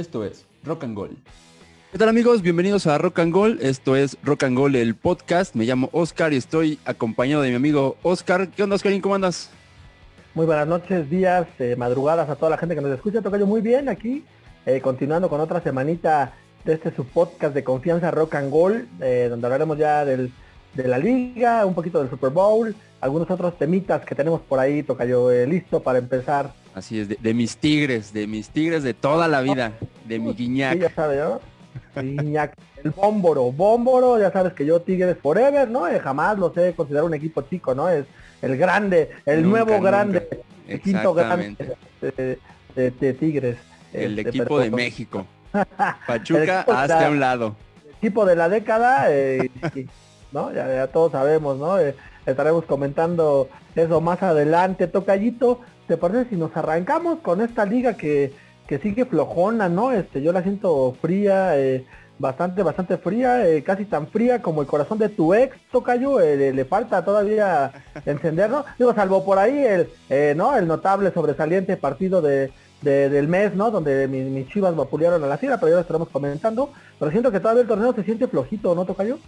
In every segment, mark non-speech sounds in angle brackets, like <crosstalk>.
Esto es Rock and Gold. ¿Qué tal amigos? Bienvenidos a Rock and Gold. Esto es Rock and Gold, el podcast. Me llamo Oscar y estoy acompañado de mi amigo Oscar. ¿Qué onda, Oscarín? ¿Cómo andas? Muy buenas noches, días, eh, madrugadas a toda la gente que nos escucha. Tocayo muy bien aquí, eh, continuando con otra semanita de este su podcast de confianza Rock and Gold, eh, donde hablaremos ya del, de la liga, un poquito del Super Bowl, algunos otros temitas que tenemos por ahí, Tocayo, listo para empezar. Así es, de, mis tigres, de mis tigres de toda la vida, de mi guiñac. ya sabe, ¿no? Guiñac, el bómboro, bómboro, ya sabes que yo Tigres Forever, ¿no? jamás lo sé considerar un equipo chico, ¿no? Es el grande, el nuevo grande, el quinto grande de, Tigres. El este, equipo de México. <laughs> Pachuca hasta un lado. El equipo de la década, eh, ¿no? Ya, todos sabemos, ¿no? Eh, estaremos comentando eso más adelante. Tocallito, ¿te parece si nos arrancamos con esta liga que, que sigue flojona, ¿no? Este, yo la siento fría, eh, bastante, bastante fría, eh, casi tan fría como el corazón de tu ex, Tocayo, eh, le, falta todavía encenderlo, digo, salvo por ahí el, ¿no? El notable sobresaliente partido de, del mes, ¿no? Donde mis, chivas vapulearon a la fila, pero ya lo estaremos comentando, pero siento que todavía el torneo se siente flojito, ¿no, Tocayo?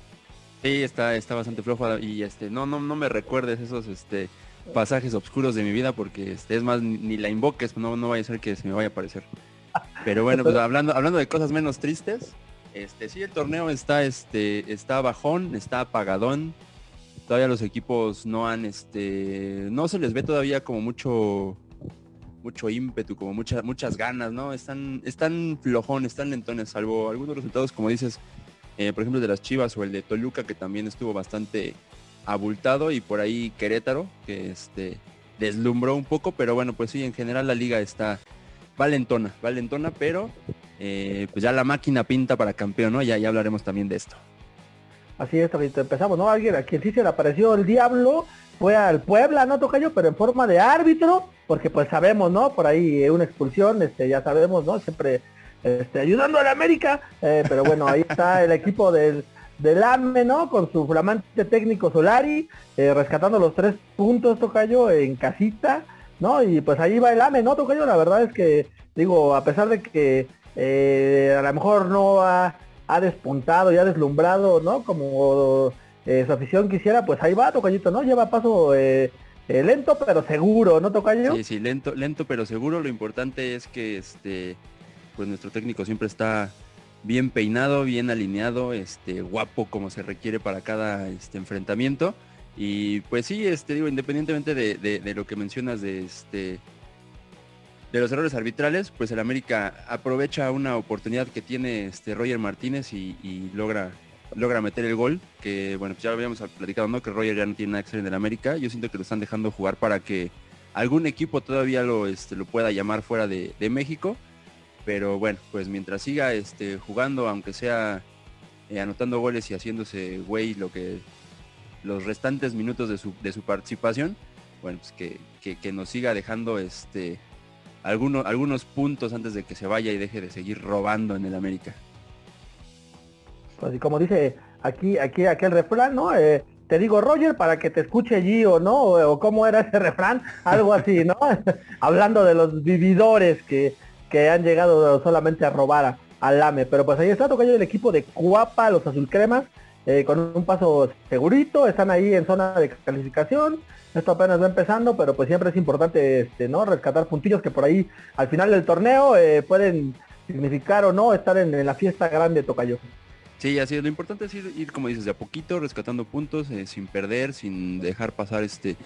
Sí, está, está bastante flojo y este, no, no, no me recuerdes esos, este, pasajes oscuros de mi vida porque este, es más, ni la invoques, no, no vaya a ser que se me vaya a aparecer. Pero bueno, pues hablando, hablando de cosas menos tristes, este, sí, el torneo está, este, está bajón, está apagadón. Todavía los equipos no han, este, no se les ve todavía como mucho, mucho ímpetu, como muchas, muchas ganas, ¿no? Están, están flojón, están lentones, salvo algunos resultados, como dices, eh, por ejemplo, de las Chivas o el de Toluca, que también estuvo bastante abultado, y por ahí Querétaro, que este, deslumbró un poco, pero bueno, pues sí, en general la liga está valentona, valentona, pero eh, pues ya la máquina pinta para campeón, ¿no? Ya, ya hablaremos también de esto. Así es, empezamos, ¿no? Alguien a quien sí se le apareció el diablo fue al Puebla, ¿no, Tocayo? Pero en forma de árbitro, porque pues sabemos, ¿no? Por ahí una expulsión, este, ya sabemos, ¿no? Siempre este, ayudando a la América, eh, pero bueno, ahí está el equipo del, del AME, ¿no? Con su flamante técnico Solari, eh, rescatando los tres puntos, Tocayo, en casita, ¿no? Y pues ahí va el AME, ¿no, Tocayo? La verdad es que, digo, a pesar de que eh, a lo mejor no ha, despuntado y ha deslumbrado, ¿no? Como eh, su afición quisiera, pues ahí va Tocayito, ¿no? Lleva paso lento pero seguro, ¿no Tocayo? Sí, sí, lento, lento pero seguro. Lo importante es que este, pues nuestro técnico siempre está bien peinado, bien alineado, este, guapo como se requiere para cada este, enfrentamiento. Y pues sí, este, digo, independientemente de, de lo que mencionas de este de los errores arbitrales, pues el América aprovecha una oportunidad que tiene este Roger Martínez y, logra logra meter el gol, que bueno, pues ya lo habíamos platicado, ¿no? Que Roger ya no tiene nada que hacer en el América. Yo siento que lo están dejando jugar para que algún equipo todavía lo, este, lo pueda llamar fuera de, México. Pero bueno, pues mientras siga este, jugando, aunque sea eh, anotando goles y haciéndose güey lo que los restantes minutos de su, de su participación, bueno, pues que, que, nos siga dejando este algunos, algunos puntos antes de que se vaya y deje de seguir robando en el América. Pues y como dice aquí, aquí aquel refrán, ¿no? Eh, te digo Roger para que te escuche Gio, ¿no? O, cómo era ese <laughs> refrán, algo así, ¿no? <laughs> Hablando de los vividores que, que han llegado solamente a robar al AME. Pero pues ahí está tocando el equipo de Cuapa, los azulcremas, eh, con un paso segurito, están ahí en zona de calificación, esto apenas va empezando, pero pues siempre es importante este, ¿no? rescatar puntillos que por ahí al final del torneo eh, pueden significar o no estar en, la fiesta grande Tocayo. Sí, así es. Lo importante es ir, como dices, de a poquito, rescatando puntos, eh, sin perder, sin dejar pasar este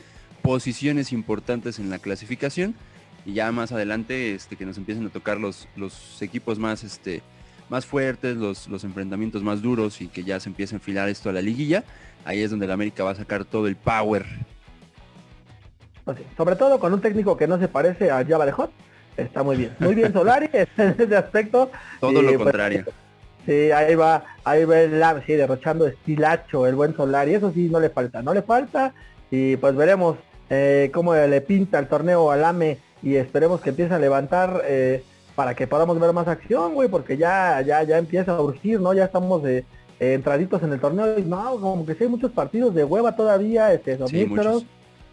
posiciones importantes en la clasificación. Y ya más adelante este, que nos empiecen a tocar los, los equipos más, este, más fuertes, los, los enfrentamientos más duros y que ya se empiece a enfilar esto a la liguilla. Ahí es donde la América va a sacar todo el power sobre todo con un técnico que no se parece a Java de Hot. Está muy bien. Muy bien Solari <laughs> en ese aspecto. Todo lo pues, contrario. sí, ahí va, ahí va el sí, derrochando estilacho el buen Solari. Eso sí, no le falta, no le falta. Y pues veremos eh, cómo le pinta el torneo al AME y esperemos que empiece a levantar eh, para que podamos ver más acción, güey, porque ya, ya, ya empieza a urgir, ¿no? Ya estamos de, eh, entraditos en el torneo y no, como que sí hay muchos partidos de hueva todavía, este, sí,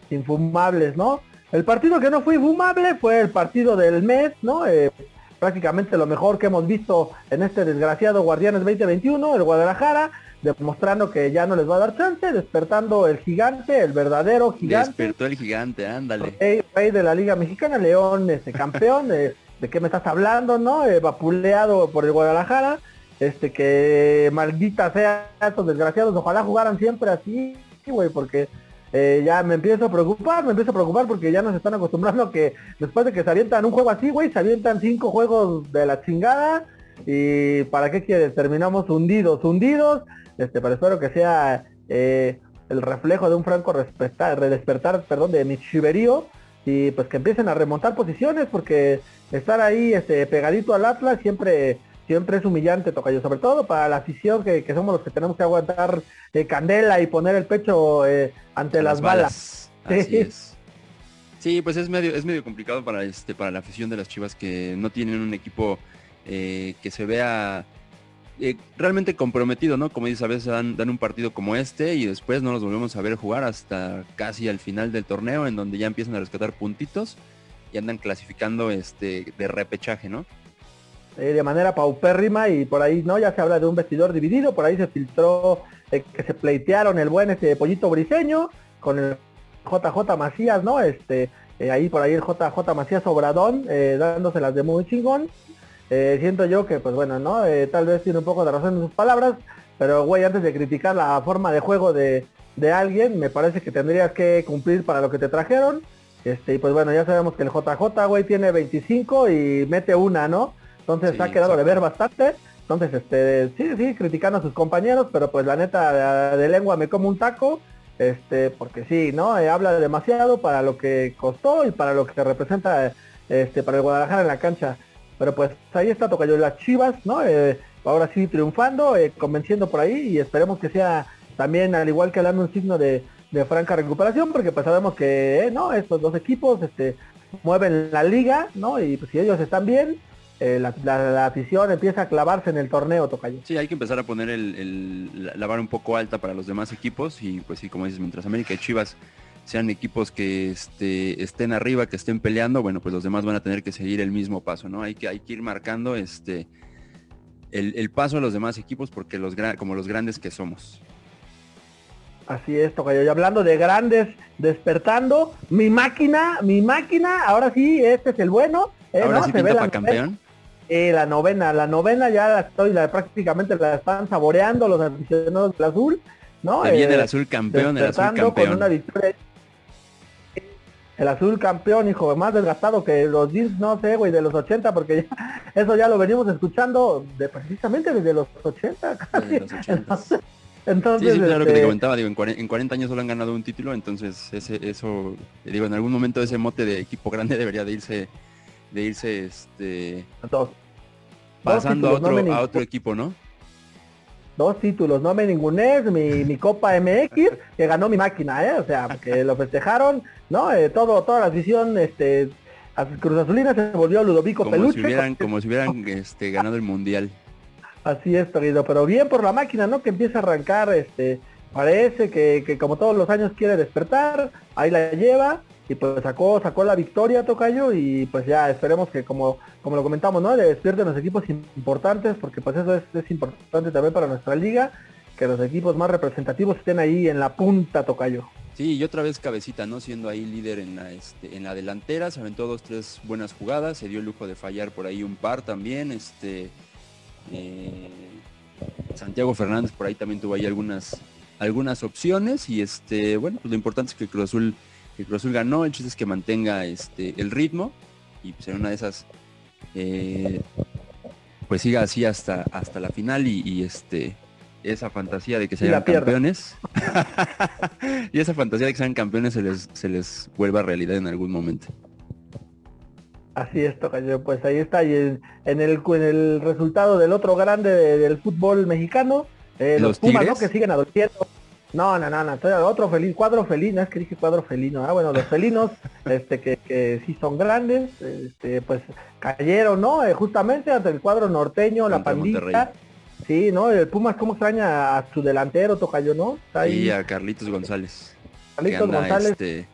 infumables, ¿no? El partido que no fue infumable fue el partido del mes, ¿no? Eh, prácticamente lo mejor que hemos visto en este desgraciado Guardianes 2021, el Guadalajara, demostrando que ya no les va a dar chance, despertando el gigante, el verdadero gigante. Despertó el gigante, ándale. Rey, de la Liga Mexicana, León, este <laughs> campeón, de, de qué me estás hablando, ¿no? Eh, vapuleado por el Guadalajara, este que maldita sea estos desgraciados, ojalá jugaran siempre así, güey, porque eh, ya me empiezo a preocupar, me empiezo a preocupar porque ya nos están acostumbrando a que después de que se avientan un juego así, güey, se avientan cinco juegos de la chingada y para qué quieres, terminamos hundidos, hundidos, este, pero espero que sea eh, el reflejo de un franco despertar, despertar perdón, de mi chiverío y pues que empiecen a remontar posiciones porque estar ahí este, pegadito al Atlas siempre siempre es humillante, Tocayo, sobre todo para la afición que, somos los que tenemos que aguantar eh, candela y poner el pecho eh, ante las, balas. Así es. Sí, pues es medio, es medio complicado para este, para la afición de las Chivas que no tienen un equipo que se vea eh, realmente comprometido, ¿no? Como dices, a veces dan, un partido como este y después no los volvemos a ver jugar hasta casi al final del torneo, en donde ya empiezan a rescatar puntitos y andan clasificando este de repechaje, ¿no? Eh, de manera paupérrima y por ahí, ¿no? Ya se habla de un vestidor dividido, por ahí se filtró eh, que se pleitearon el buen este pollito briseño con el JJ Macías, ¿no? Este, ahí por ahí el JJ Macías Obradón, dándoselas de muy chingón. Eh, siento yo que, pues bueno, ¿no? Eh, tal vez tiene un poco de razón en sus palabras, pero güey, antes de criticar la forma de juego de, alguien, me parece que tendrías que cumplir para lo que te trajeron. Este, y pues bueno, ya sabemos que el JJ, güey, tiene 25 y mete una, ¿no? Entonces ha quedado de ver bastante. Entonces, este, sí, sí, criticando a sus compañeros, pero pues la neta de, lengua me como un taco. Este, porque sí, ¿no? Eh, habla demasiado para lo que costó y para lo que representa este, para el Guadalajara en la cancha. Pero pues ahí está Tocayo las Chivas, ¿no? Eh, ahora sí triunfando, eh, convenciendo por ahí y esperemos que sea también al igual que hablando un signo de, franca recuperación, porque pues sabemos que eh, no estos dos equipos este, mueven la liga, ¿no? Y pues si ellos están bien, la, afición empieza a clavarse en el torneo, Tocayo. Sí, hay que empezar a poner el, la vara un poco alta para los demás equipos y pues sí, como dices, mientras América y Chivas sean equipos que este, estén arriba, que estén peleando, bueno, pues los demás van a tener que seguir el mismo paso, ¿no? Hay que, hay que ir marcando este, el, paso a los demás equipos porque los como los grandes que somos. Así es, Tocayo. Y hablando de grandes despertando, mi máquina, mi máquina, ahora sí, este es el bueno. Eh, ahora sí pinta para campeón. Eh, la novena, la novena ya la estoy, la, prácticamente la están saboreando los aficionados del azul, ¿no? viene el eh, azul campeón, el azul campeón. Con una victoria el azul campeón, hijo, más desgastado que los jeans, no sé, güey, de los 80, porque <laughs> eso ya lo venimos escuchando de, precisamente desde los 80, casi. Entonces, sí, sí, que te este, comentaba, digo, en 40, años solo han ganado un título, entonces ese, eso, digo, en algún momento ese mote de equipo grande <laughs> debería de irse, de irse, este, pasando a otro, a otro equipo, ¿no? Dos títulos, no me ningunes, mi, mi Copa MX, que ganó mi máquina, ¿eh? O sea, porque lo festejaron, ¿no? Eh, todo, toda la afición, este, Cruz Azulina se volvió Ludovico como Peluche. Si hubieran, como si hubieran este, ganado el Mundial. Así es, querido, pero bien por la máquina, ¿no? Que empieza a arrancar, este, parece que, que como todos los años quiere despertar, ahí la lleva, y pues sacó sacó la victoria Tocayo y pues ya esperemos que como como lo comentamos no le despierten los equipos importantes porque pues eso es, importante también para nuestra liga que los equipos más representativos estén ahí en la punta Tocayo. Sí y otra vez cabecita no siendo ahí líder en la este, en la delantera se aventó dos tres buenas jugadas se dio el lujo de fallar por ahí un par también este eh, Santiago Fernández por ahí también tuvo ahí algunas algunas opciones y este bueno pues lo importante es que Cruz Azul el Cruz Azul ganó, el chiste es que mantenga este, el ritmo y pues en una de esas eh, pues siga así hasta, hasta la final y, este esa fantasía de que sean campeones <laughs> y esa fantasía de que sean campeones se les, se les vuelva realidad en algún momento. Así es, Tocayo, pues ahí está, y en, el, en el resultado del otro grande del fútbol mexicano, eh, los, Pumas, ¿no? Que siguen adoleciendo no, no, no, no, otro feliz, cuadro felino, es que dije cuadro felino, ah, bueno, los felinos, <laughs> este, que, que sí son grandes, este, pues cayeron, ¿no? Eh, justamente ante el cuadro norteño, la pandilla. Sí, ¿no? El Pumas cómo extraña a su delantero, Tocayo, ¿no? Y a Carlitos González. Carlitos González. Este,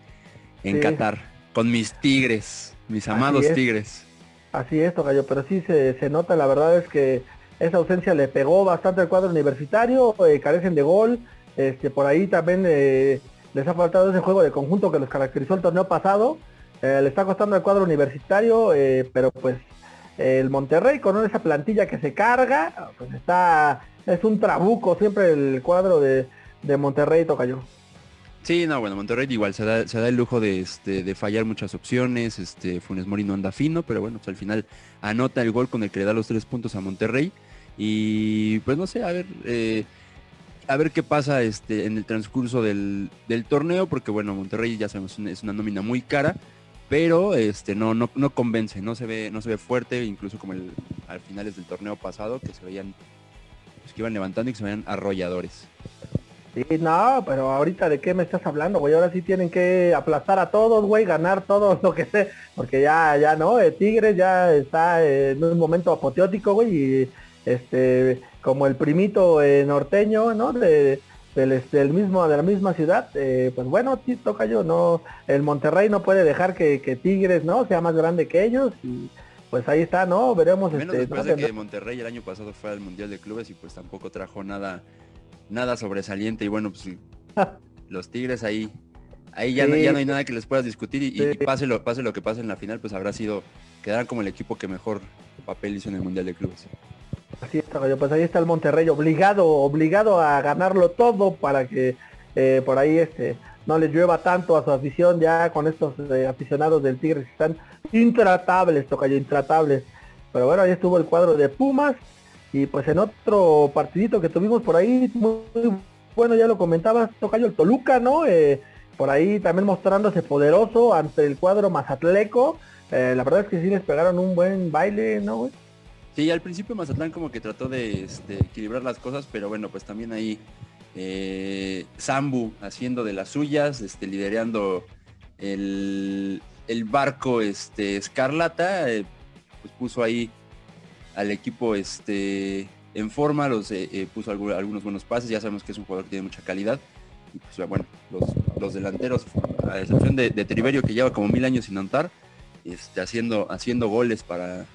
en Qatar, con mis tigres, mis amados tigres. Así es, Tocayo, pero sí se, nota, la verdad es que esa ausencia le pegó bastante al cuadro universitario, eh, carecen de gol, este, por ahí también eh, les ha faltado ese juego de conjunto que los caracterizó el torneo pasado, eh, le está costando al cuadro universitario, pero pues el Monterrey con esa plantilla que se carga, pues está, es un trabuco siempre el cuadro de, de Monterrey, Tocayo. Sí, no, bueno, Monterrey igual se da, se da el lujo de, este, de fallar muchas opciones, este, Funes Mori no anda fino, pero bueno, pues al final anota el gol con el que le da los tres puntos a Monterrey. Y pues no sé, a ver, eh, a ver qué pasa este, en el transcurso del, torneo, porque bueno, Monterrey ya sabemos es una nómina muy cara, pero este, no, no, no convence, no se ve, no se ve fuerte, incluso como el, al finales del torneo pasado, que se veían, pues, que iban levantando y que se veían arrolladores. Sí, no, pero ahorita de qué me estás hablando, güey. Ahora sí tienen que aplastar a todos, güey, ganar todo <laughs> lo que sé. Porque ya, ya no, el Tigres ya está en un momento apoteótico, güey. Y este, como el primito eh, norteño, ¿no? De, del, este, mismo, de la misma ciudad, eh, pues bueno, sí, toca yo, no, el Monterrey no puede dejar que, Tigres, ¿no? Sea más grande que ellos y pues ahí está, ¿no? Veremos. Menos este, después de que Monterrey el año pasado fue al Mundial de Clubes y pues tampoco trajo nada nada sobresaliente y bueno, pues <laughs> los Tigres ahí, ahí ya, no, ya no hay nada que les puedas discutir y, pase, lo, pase lo que pase en la final, pues habrá sido, quedar como el equipo que mejor papel hizo en el Mundial de Clubes. Así está, pues ahí está el Monterrey obligado, obligado a ganarlo todo para que eh, por ahí este no les llueva tanto a su afición ya con estos eh, aficionados del Tigres que están intratables, Tocayo, intratables. Pero bueno, ahí estuvo el cuadro de Pumas y pues en otro partidito que tuvimos por ahí, muy bueno, ya lo comentabas, Tocayo el Toluca, ¿no? Eh, por ahí también mostrándose poderoso ante el cuadro Mazatleco. Eh, la verdad es que sí les pegaron un buen baile, ¿no? Sí, al principio Mazatlán como que trató de este, equilibrar las cosas, pero bueno, pues también ahí eh, Zambu haciendo de las suyas, este, liderando el, barco este, Escarlata, pues puso ahí al equipo este, en forma, los eh, eh, puso algunos buenos pases, ya sabemos que es un jugador que tiene mucha calidad. Y pues bueno, los, delanteros, a excepción de, de, Triverio que lleva como mil años sin anotar, este, haciendo, haciendo goles para,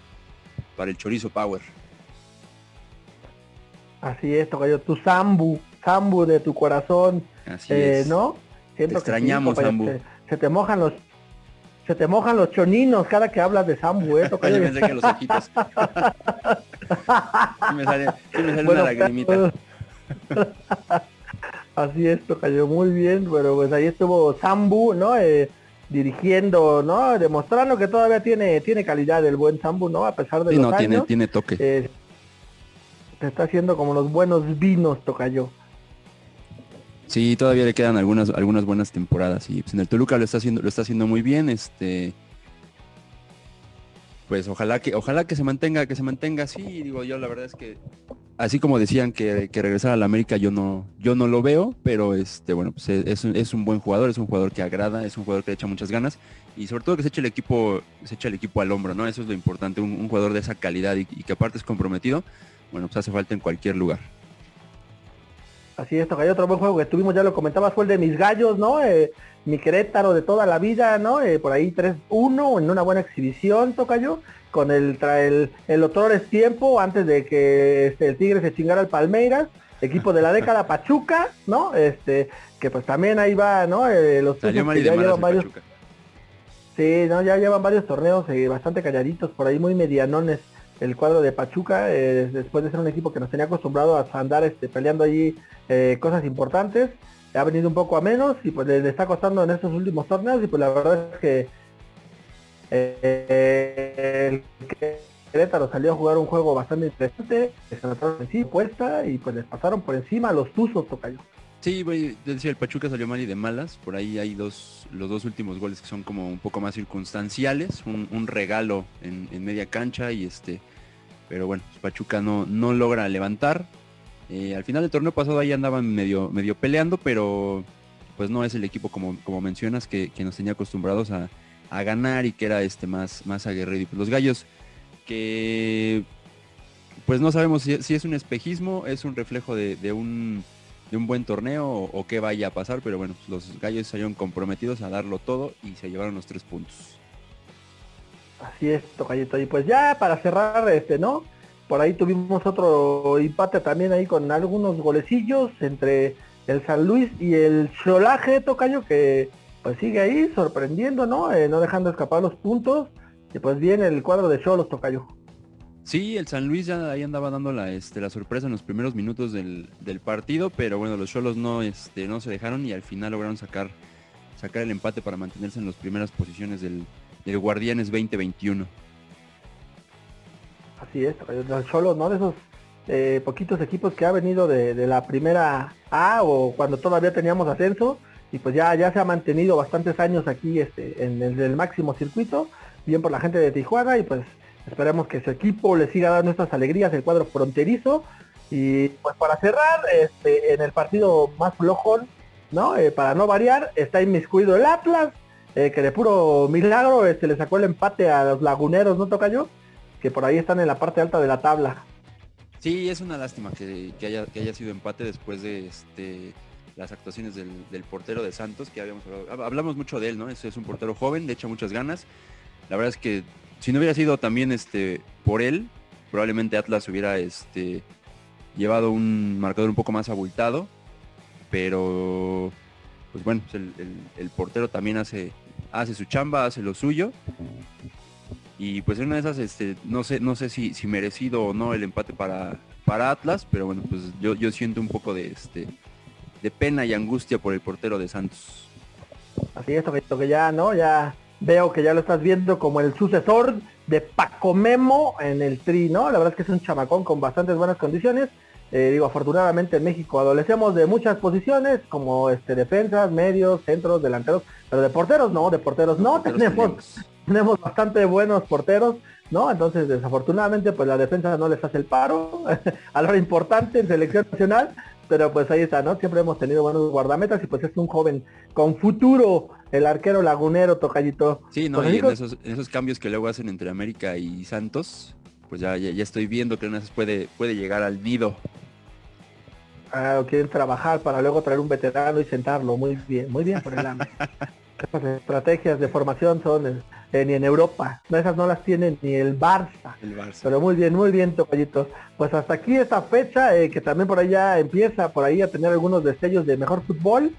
para el Chorizo Power. Así es, Tocayo, tu Zambu, Zambu de tu corazón, Así eh, es. ¿no? te extrañamos, Zambu. se te mojan los se te mojan los choninos cada que hablas de Sambu, ¿eh? <laughs> Oye, me que los ojitos. <laughs> sí me sale, sí me sale una lagrimita. <laughs> Así es, cayó muy bien, pero pues ahí estuvo Sambu, ¿no? Eh, dirigiendo, ¿no? Demostrando que todavía tiene tiene calidad el buen Sambu, ¿no? A pesar de sí, los no, tiene, tiene toque. Eh, se está haciendo como los buenos vinos, Tocayo. Sí, todavía le quedan algunas, algunas buenas temporadas y pues, en el Toluca lo está haciendo, lo está haciendo muy bien. Este, pues ojalá que, ojalá que se mantenga, que se mantenga así. Digo, yo la verdad es que así como decían que, que regresar a la América yo no, yo no lo veo, pero este, bueno, pues es, es, un buen jugador, es un jugador que agrada, es un jugador que echa muchas ganas y sobre todo que se eche el equipo, se echa el equipo al hombro, ¿no? Eso es lo importante, un, jugador de esa calidad y, y que aparte es comprometido, bueno, pues hace falta en cualquier lugar. Así es, hay otro buen juego que tuvimos, ya lo comentabas, fue el de mis gallos, ¿no? Eh, mi Querétaro de toda la vida, ¿no? Eh, por ahí 3-1 en una buena exhibición, Tocayo, con el, el, el otro es tiempo antes de que este, el Tigre se chingara al Palmeiras, equipo de la década <laughs> Pachuca, ¿no? Este, que pues también ahí va, ¿no? Eh, los ya llevan varios... Sí, no, ya llevan varios torneos bastante calladitos, por ahí muy medianones el cuadro de Pachuca, eh, después de ser un equipo que nos tenía acostumbrado a andar este, peleando allí eh, cosas importantes, ha venido un poco a menos y pues le, está costando en estos últimos torneos y pues la verdad es que eh, el Querétaro salió a jugar un juego bastante interesante, se trataron en sí puesta y pues les pasaron por encima los Tuzos, Tocayo. Sí, decir, el Pachuca salió mal y de malas. Por ahí hay dos, los dos últimos goles que son como un poco más circunstanciales, un, regalo en, media cancha y este, pero bueno, Pachuca no, no logra levantar. Eh, al final del torneo pasado ahí andaban medio, medio peleando, pero pues no es el equipo como, como mencionas que, nos tenía acostumbrados a, ganar y que era este más, más aguerrido. Pues los gallos que pues no sabemos si, es un espejismo, es un reflejo de un un buen torneo o, qué vaya a pasar, pero bueno, pues los gallos salieron comprometidos a darlo todo y se llevaron los tres puntos. Así es, Tocayito. Y pues ya para cerrar, este, ¿no? Por ahí tuvimos otro empate también ahí con algunos golecillos entre el San Luis y el Cholaje Tocayo que pues sigue ahí sorprendiendo, ¿no? Eh, no dejando escapar los puntos. Y pues viene el cuadro de Cholos Tocayo. Sí, el San Luis ya ahí andaba dando la, este, la sorpresa en los primeros minutos del, partido, pero bueno, los Cholos no, este, no se dejaron y al final lograron sacar, sacar el empate para mantenerse en las primeras posiciones del, del Guardianes 2021. Así es, los Cholos, ¿no? De esos eh, poquitos equipos que ha venido de, la primera A o cuando todavía teníamos ascenso y pues ya, ya se ha mantenido bastantes años aquí este, en el, máximo circuito, bien por la gente de Tijuana y pues esperemos que su equipo le siga dando estas alegrías, el cuadro fronterizo y pues para cerrar, este, en el partido más flojón, ¿no? Eh, para no variar, está inmiscuido el Atlas, eh, que de puro milagro este, le sacó el empate a los laguneros, ¿no toca yo? Que por ahí están en la parte alta de la tabla. Sí, es una lástima que, haya, que haya sido empate después de este, las actuaciones del, portero de Santos, que habíamos hablado. Hablamos mucho de él, ¿no? Es, es un portero joven, de hecho muchas ganas. La verdad es que si no hubiera sido también este, por él, probablemente Atlas hubiera este, llevado un marcador un poco más abultado. Pero, pues bueno, el, el portero también hace, hace su chamba, hace lo suyo y pues en una de esas este no sé no sé si, si merecido o no el empate para para Atlas pero bueno pues yo, yo siento un poco de este de pena y angustia por el portero de Santos así es esto que ya no ya veo que ya lo estás viendo como el sucesor de Paco Memo en el tri no la verdad es que es un chamacón con bastantes buenas condiciones eh, digo afortunadamente en México adolecemos de muchas posiciones como este defensas medios centros delanteros pero de porteros no de porteros no tenemos <laughs> tenemos bastante buenos porteros, ¿no? Entonces, desafortunadamente, pues la defensa no les hace el paro <laughs> a la hora importante en selección nacional, pero pues ahí está, ¿no? Siempre hemos tenido buenos guardametas y pues es un joven con futuro, el arquero lagunero, tocallito. Sí, no, y en, esos, cambios que luego hacen entre América y Santos, pues ya, ya, estoy viendo que puede, puede llegar al nido. Ah, quieren trabajar para luego traer un veterano y sentarlo. Muy bien, muy bien por el <laughs> Estas estrategias de formación son eh, ni en Europa. esas no las tiene ni el Barça. Pero muy bien, muy bien, Tocayito. Pues hasta aquí esta fecha, eh, que también por allá empieza por ahí a tener algunos destellos de mejor fútbol.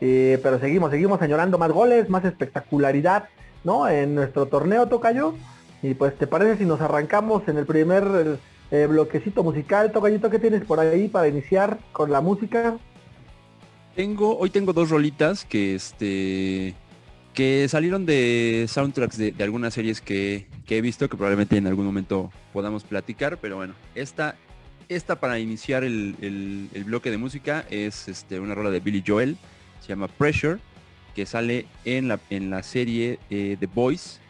Eh, pero seguimos, seguimos añorando más goles, más espectacularidad, ¿no? En nuestro torneo Tocayo. Y pues, ¿te parece si nos arrancamos en el primer bloquecito musical, Tocayito? ¿Qué tienes por ahí para iniciar con la música? Tengo, hoy tengo dos rolitas que este que salieron de soundtracks de, algunas series que, he visto, que probablemente en algún momento podamos platicar, pero bueno, esta, esta para iniciar el, bloque de música es este, una rola de Billy Joel, se llama Pressure, que sale en la, en la serie eh, The Boys,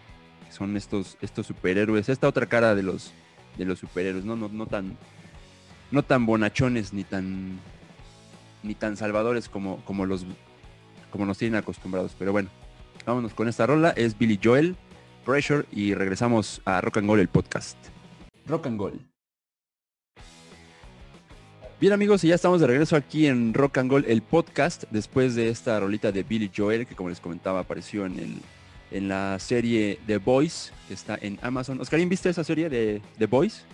que son estos, estos superhéroes, esta otra cara de los, de los superhéroes, ¿no? No, no tan no tan bonachones ni tan ni tan salvadores como, como los como nos tienen acostumbrados. Pero bueno, Vámonos con esta rola, es Billy Joel, Pressure y regresamos a Rock and Gold el podcast. Rock and Gold. Bien amigos, y ya estamos de regreso aquí en Rock and Gold el podcast después de esta rolita de Billy Joel que como les comentaba apareció en el en la serie The Boys que está en Amazon. Oscarín, ¿viste esa serie de The Boys?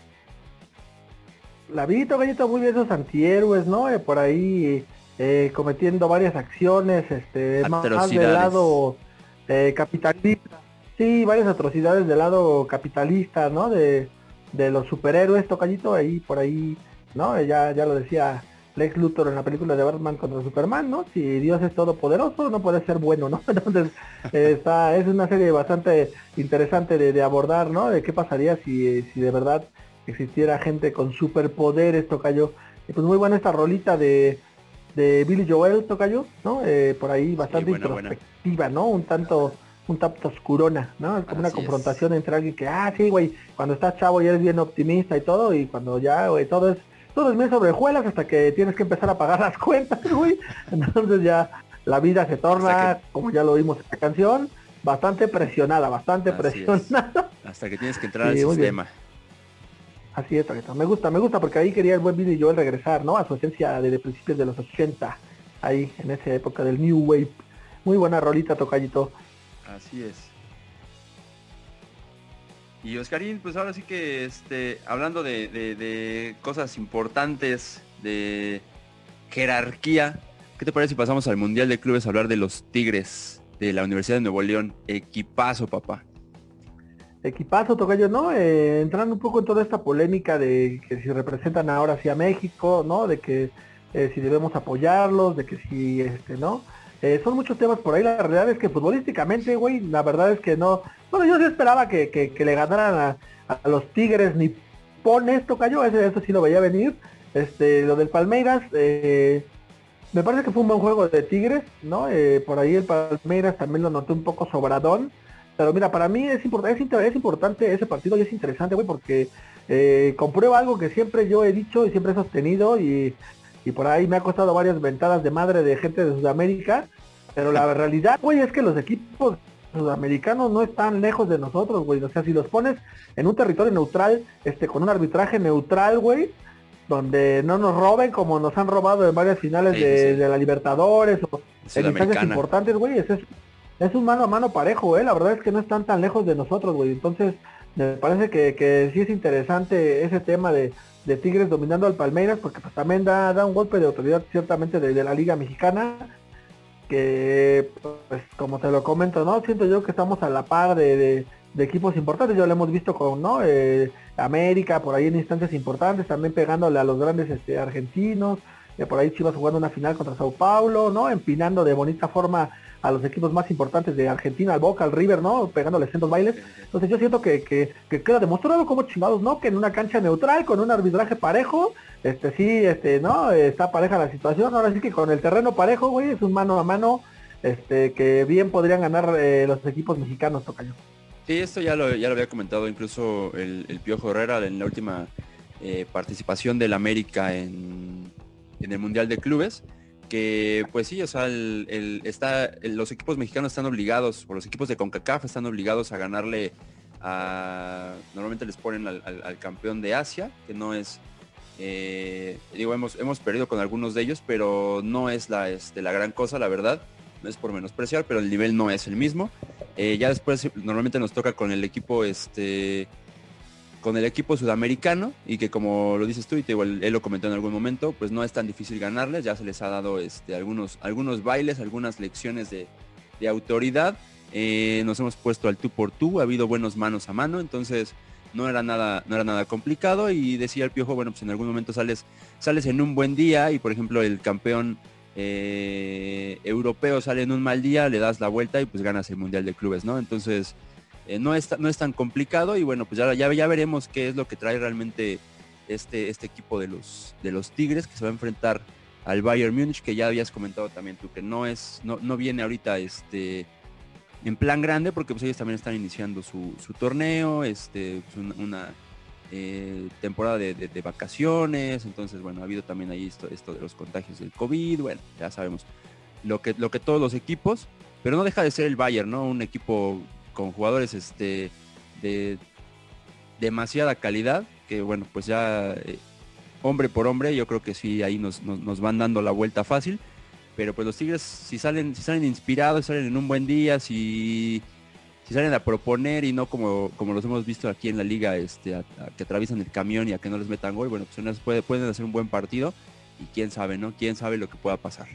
La vi, Tocañito, muy bien esos antihéroes, ¿no? Eh, por ahí eh, cometiendo varias acciones, este, más del lado eh, capitalista. Sí, varias atrocidades del lado capitalista, ¿no? De, los superhéroes, tocallito, ahí por ahí, ¿no? Ya, ya lo decía Lex Luthor en la película de Batman contra Superman, ¿no? Si Dios es todopoderoso, no puede ser bueno, ¿no? <laughs> Entonces, está, es una serie bastante interesante de, abordar, ¿no? De qué pasaría si, si de verdad existiera gente con superpoderes, tocayo. Y pues muy buena esta rolita de, de Billy Joel, tocayo, ¿no? Eh, por ahí bastante introspectiva, ¿no? Un tanto un tanto oscurona, ¿no? Es como una confrontación entre alguien que, ah, sí, güey, cuando estás chavo y eres bien optimista y todo, y cuando ya, güey, todo es, todo es bien sobrejuelas hasta que tienes que empezar a pagar las <laughs> cuentas, güey. Entonces ya la vida se torna, como ya lo vimos en la canción, bastante presionada, bastante presionada. Hasta que tienes que entrar al sistema. Así es, Me gusta, me gusta porque ahí quería el buen Billy Joel regresar, ¿no? A su esencia de, principios de los 80, ahí en esa época del New Wave. Muy buena rolita, Tocayito. Así es. Y Oscarín, pues ahora sí que este, hablando de, cosas importantes, de jerarquía, ¿qué te parece si pasamos al Mundial de Clubes a hablar de los Tigres de la Universidad de Nuevo León? Equipazo, papá. Equipazo, Tocayo, ¿no? Eh, entrando un poco en toda esta polémica de que si representan ahora sí a México, ¿no? De que eh, si debemos apoyarlos, de que si, este, ¿no? Eh, son muchos temas por ahí. La realidad es que futbolísticamente, güey, la verdad es que no. Bueno, yo sí esperaba que, le ganaran a, los Tigres ni pone esto cayó, eso, sí lo veía venir. Este, lo del Palmeiras, eh, me parece que fue un buen juego de Tigres, ¿no? Eh, por ahí el Palmeiras también lo noté un poco sobradón. Pero mira, para mí es, importante es, importante ese partido y es interesante, güey, porque comprueba algo que siempre yo he dicho y siempre he sostenido y y por ahí me ha costado varias ventadas de madre de gente de Sudamérica, pero la realidad, güey, es que los equipos sudamericanos no están lejos de nosotros, güey. O sea, si los pones en un territorio neutral, este, con un arbitraje neutral, güey, donde no nos roben como nos han robado en varias finales de, la Libertadores o en instancias importantes, güey, es, es, un mano a mano parejo, eh. La verdad es que no están tan lejos de nosotros, güey. Entonces, me parece que, que sí es interesante ese tema de, de Tigres dominando al Palmeiras, porque pues, también da, da un golpe de autoridad ciertamente de, la Liga Mexicana, que pues como te lo comento, ¿no? Siento yo que estamos a la par de, equipos importantes, ya lo hemos visto con, ¿no? Eh, América, por ahí en instancias importantes, también pegándole a los grandes este, argentinos, eh, por ahí Chivas jugando una final contra Sao Paulo, ¿no? Empinando de bonita forma a los equipos más importantes de Argentina, al Boca, al River, ¿no? Pegándoles en dos bailes. Entonces yo siento que, que, queda demostrado como chingados, ¿no? Que en una cancha neutral, con un arbitraje parejo, este sí, este, ¿no? Está pareja la situación. Ahora sí que con el terreno parejo, güey, es un mano a mano, este, que bien podrían ganar eh, los equipos mexicanos, Tocayo. Sí, esto ya lo, ya lo había comentado incluso el, Piojo Herrera en la última eh, participación del América en, en el Mundial de Clubes que pues sí, o sea, el, está, los equipos mexicanos están obligados, o los equipos de CONCACAF están obligados a ganarle a, normalmente les ponen al, campeón de Asia, que no es, eh, digo, hemos, hemos perdido con algunos de ellos, pero no es la, este, la gran cosa, la verdad, no es por menospreciar, pero el nivel no es el mismo. Eh, ya después normalmente nos toca con el equipo este con el equipo sudamericano y que como lo dices tú y te, él lo comentó en algún momento, pues no es tan difícil ganarles, ya se les ha dado este, algunos, algunos bailes, algunas lecciones de, autoridad, eh, nos hemos puesto al tú por tú, ha habido buenos manos a mano, entonces no era nada, no era nada complicado y decía el piojo, bueno, pues en algún momento sales, sales en un buen día y por ejemplo el campeón eh, europeo sale en un mal día, le das la vuelta y pues ganas el Mundial de Clubes, ¿no? Entonces eh, no, es, no es tan complicado y bueno, pues ya, ya, ya veremos qué es lo que trae realmente este, este equipo de los, de los Tigres que se va a enfrentar al Bayern Múnich, que ya habías comentado también tú, que no es, no, no viene ahorita este en plan grande, porque pues ellos también están iniciando su, torneo, este, pues, una, eh, temporada de, vacaciones, entonces bueno, ha habido también ahí esto, esto de los contagios del COVID, bueno, ya sabemos lo que, lo que todos los equipos, pero no deja de ser el Bayern, ¿no? Un equipo con jugadores este, de demasiada calidad, que bueno, pues ya eh, hombre por hombre, yo creo que sí, ahí nos, van dando la vuelta fácil. Pero pues los Tigres, si salen, si salen inspirados, salen en un buen día, si, si salen a proponer y no como, como los hemos visto aquí en la liga, este, a, que atraviesan el camión y a que no les metan gol, bueno, pues puede, pueden hacer un buen partido y quién sabe, ¿no? Quién sabe lo que pueda pasar.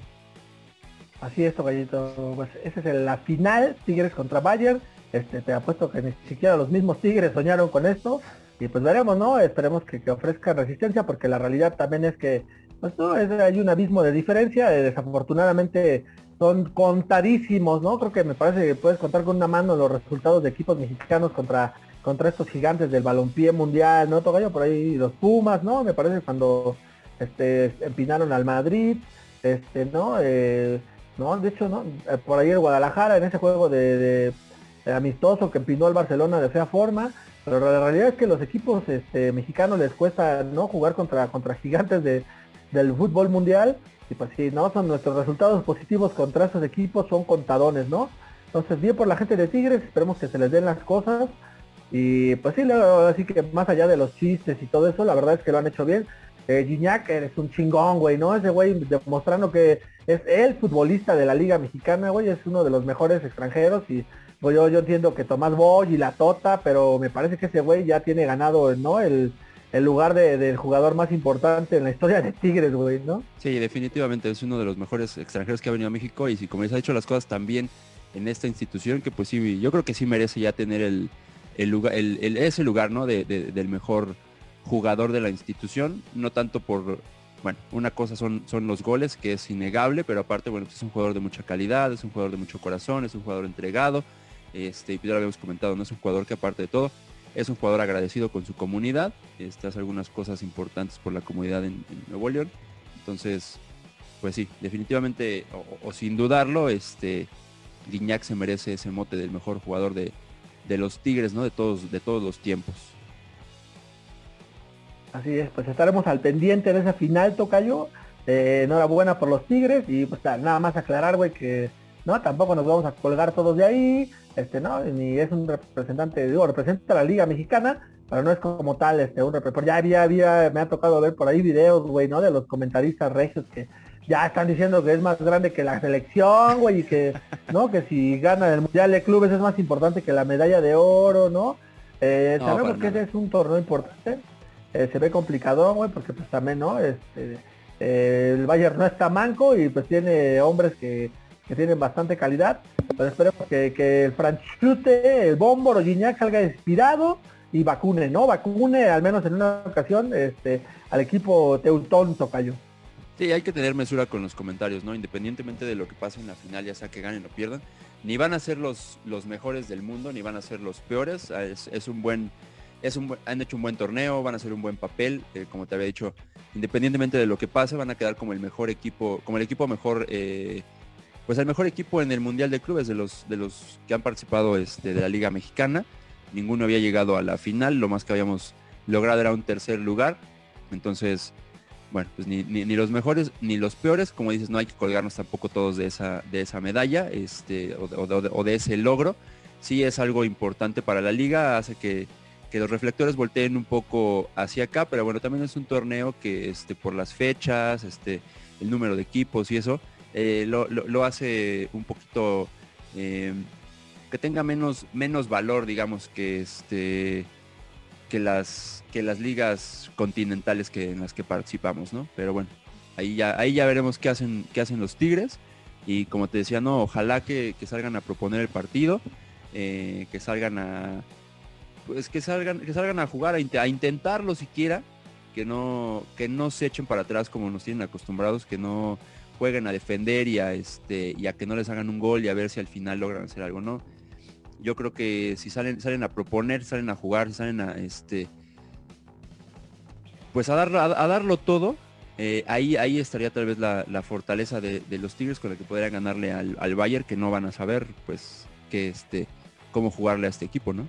Así es, Tocayito. Pues esa es la final, Tigres contra Bayern. Este, te apuesto que ni siquiera los mismos Tigres soñaron con esto. Y pues veremos, ¿no? Esperemos que, que ofrezca resistencia porque la realidad también es que pues no, es, hay un abismo de diferencia. Eh, desafortunadamente son contadísimos, ¿no? Creo que me parece que puedes contar con una mano los resultados de equipos mexicanos contra contra estos gigantes del balompié mundial, ¿no? Tocayo por ahí los Pumas, ¿no? Me parece cuando este empinaron al Madrid, este, ¿no? Eh, no, de hecho, ¿no? Eh, por ahí el Guadalajara en ese juego de amistoso que empinó al Barcelona de fea forma, pero la realidad es que los equipos este, mexicanos les cuesta no jugar contra, contra gigantes de, del fútbol mundial, y pues sí, ¿no? Son nuestros resultados positivos contra esos equipos, son contadones, ¿no? Entonces, bien por la gente de Tigres, esperemos que se les den las cosas. Y pues sí, así que más allá de los chistes y todo eso, la verdad es que lo han hecho bien. Eh, Gignac eres un chingón, güey, ¿no? Ese güey demostrando que es el futbolista de la Liga Mexicana, güey, es uno de los mejores extranjeros y pues yo, yo entiendo que Tomás Boy y la Tota, pero me parece que ese güey ya tiene ganado, ¿no? El, el lugar de, del jugador más importante en la historia de Tigres, güey, ¿no? Sí, definitivamente es uno de los mejores extranjeros que ha venido a México y si como les ha hecho las cosas también en esta institución, que pues sí, yo creo que sí merece ya tener el, el lugar, el, ese lugar, ¿no? De, del mejor jugador de la institución, no tanto por, bueno, una cosa son, son los goles, que es innegable, pero aparte, bueno, pues es un jugador de mucha calidad, es un jugador de mucho corazón, es un jugador entregado, este, ya lo habíamos comentado, no es un jugador que aparte de todo es un jugador agradecido con su comunidad, este, hace algunas cosas importantes por la comunidad en, Nuevo León. Entonces, pues sí, definitivamente, o, sin dudarlo, este Guiñac se merece ese mote del mejor jugador de, los Tigres, ¿no? De todos, de todos los tiempos. Así es, pues estaremos al pendiente de esa final, Tocayo. Eh, enhorabuena por los Tigres y pues nada más aclarar, güey, que no, tampoco nos vamos a colgar todos de ahí este, ¿no? Ni es un representante, digo, representa a la Liga Mexicana, pero no es como tal, este, un representante. Ya había, había, me ha tocado ver por ahí videos, güey, ¿no? De los comentaristas regios que ya están diciendo que es más grande que la selección, güey, y que, <laughs> ¿no? Que si gana el Mundial de Clubes es más importante que la medalla de oro, ¿no? Eh, sabemos que ese es un torneo importante. Eh, se ve complicado, güey, porque pues también, ¿no? Este, eh, el Bayern no está manco y pues tiene hombres que que tienen bastante calidad. Pero esperemos que, el Franchute, el Bombo, Gignac salga inspirado y vacune, ¿no? Vacune al menos en una ocasión este, al equipo Teutón Tocayo. Sí, hay que tener mesura con los comentarios, ¿no? Independientemente de lo que pase en la final, ya sea que ganen o pierdan, ni van a ser los, los mejores del mundo, ni van a ser los peores. Ah, es, un buen, es un han hecho un buen torneo, van a hacer un buen papel, eh, como te había dicho, independientemente de lo que pase, van a quedar como el mejor equipo, como el equipo mejor eh, pues el mejor equipo en el Mundial de Clubes de los, de los que han participado este, de la Liga Mexicana. Ninguno había llegado a la final, lo más que habíamos logrado era un tercer lugar. Entonces, bueno, pues ni, los mejores ni los peores, como dices, no hay que colgarnos tampoco todos de esa, de esa medalla este, o, de, ese logro. Sí es algo importante para la liga, hace que, que, los reflectores volteen un poco hacia acá, pero bueno, también es un torneo que este, por las fechas, este, el número de equipos y eso, eh, lo, hace un poquito eh, que tenga menos, menos valor, digamos, que este que las que las ligas continentales que en las que participamos, ¿no? Pero bueno, ahí ya, ahí ya veremos qué hacen, qué hacen los Tigres. Y como te decía, no, ojalá que, salgan a proponer el partido, eh, que salgan a. Pues que salgan, que salgan a jugar, a, a intentarlo siquiera, que no, que no se echen para atrás como nos tienen acostumbrados, que no, jueguen a defender y a este y a que no les hagan un gol y a ver si al final logran hacer algo, ¿no? Yo creo que si salen, salen a proponer, salen a jugar, salen a este pues a darlo, a, darlo todo, eh, ahí, ahí estaría tal vez la, fortaleza de, los Tigres con la que podrían ganarle al, al, Bayern, que no van a saber pues que este cómo jugarle a este equipo, ¿no?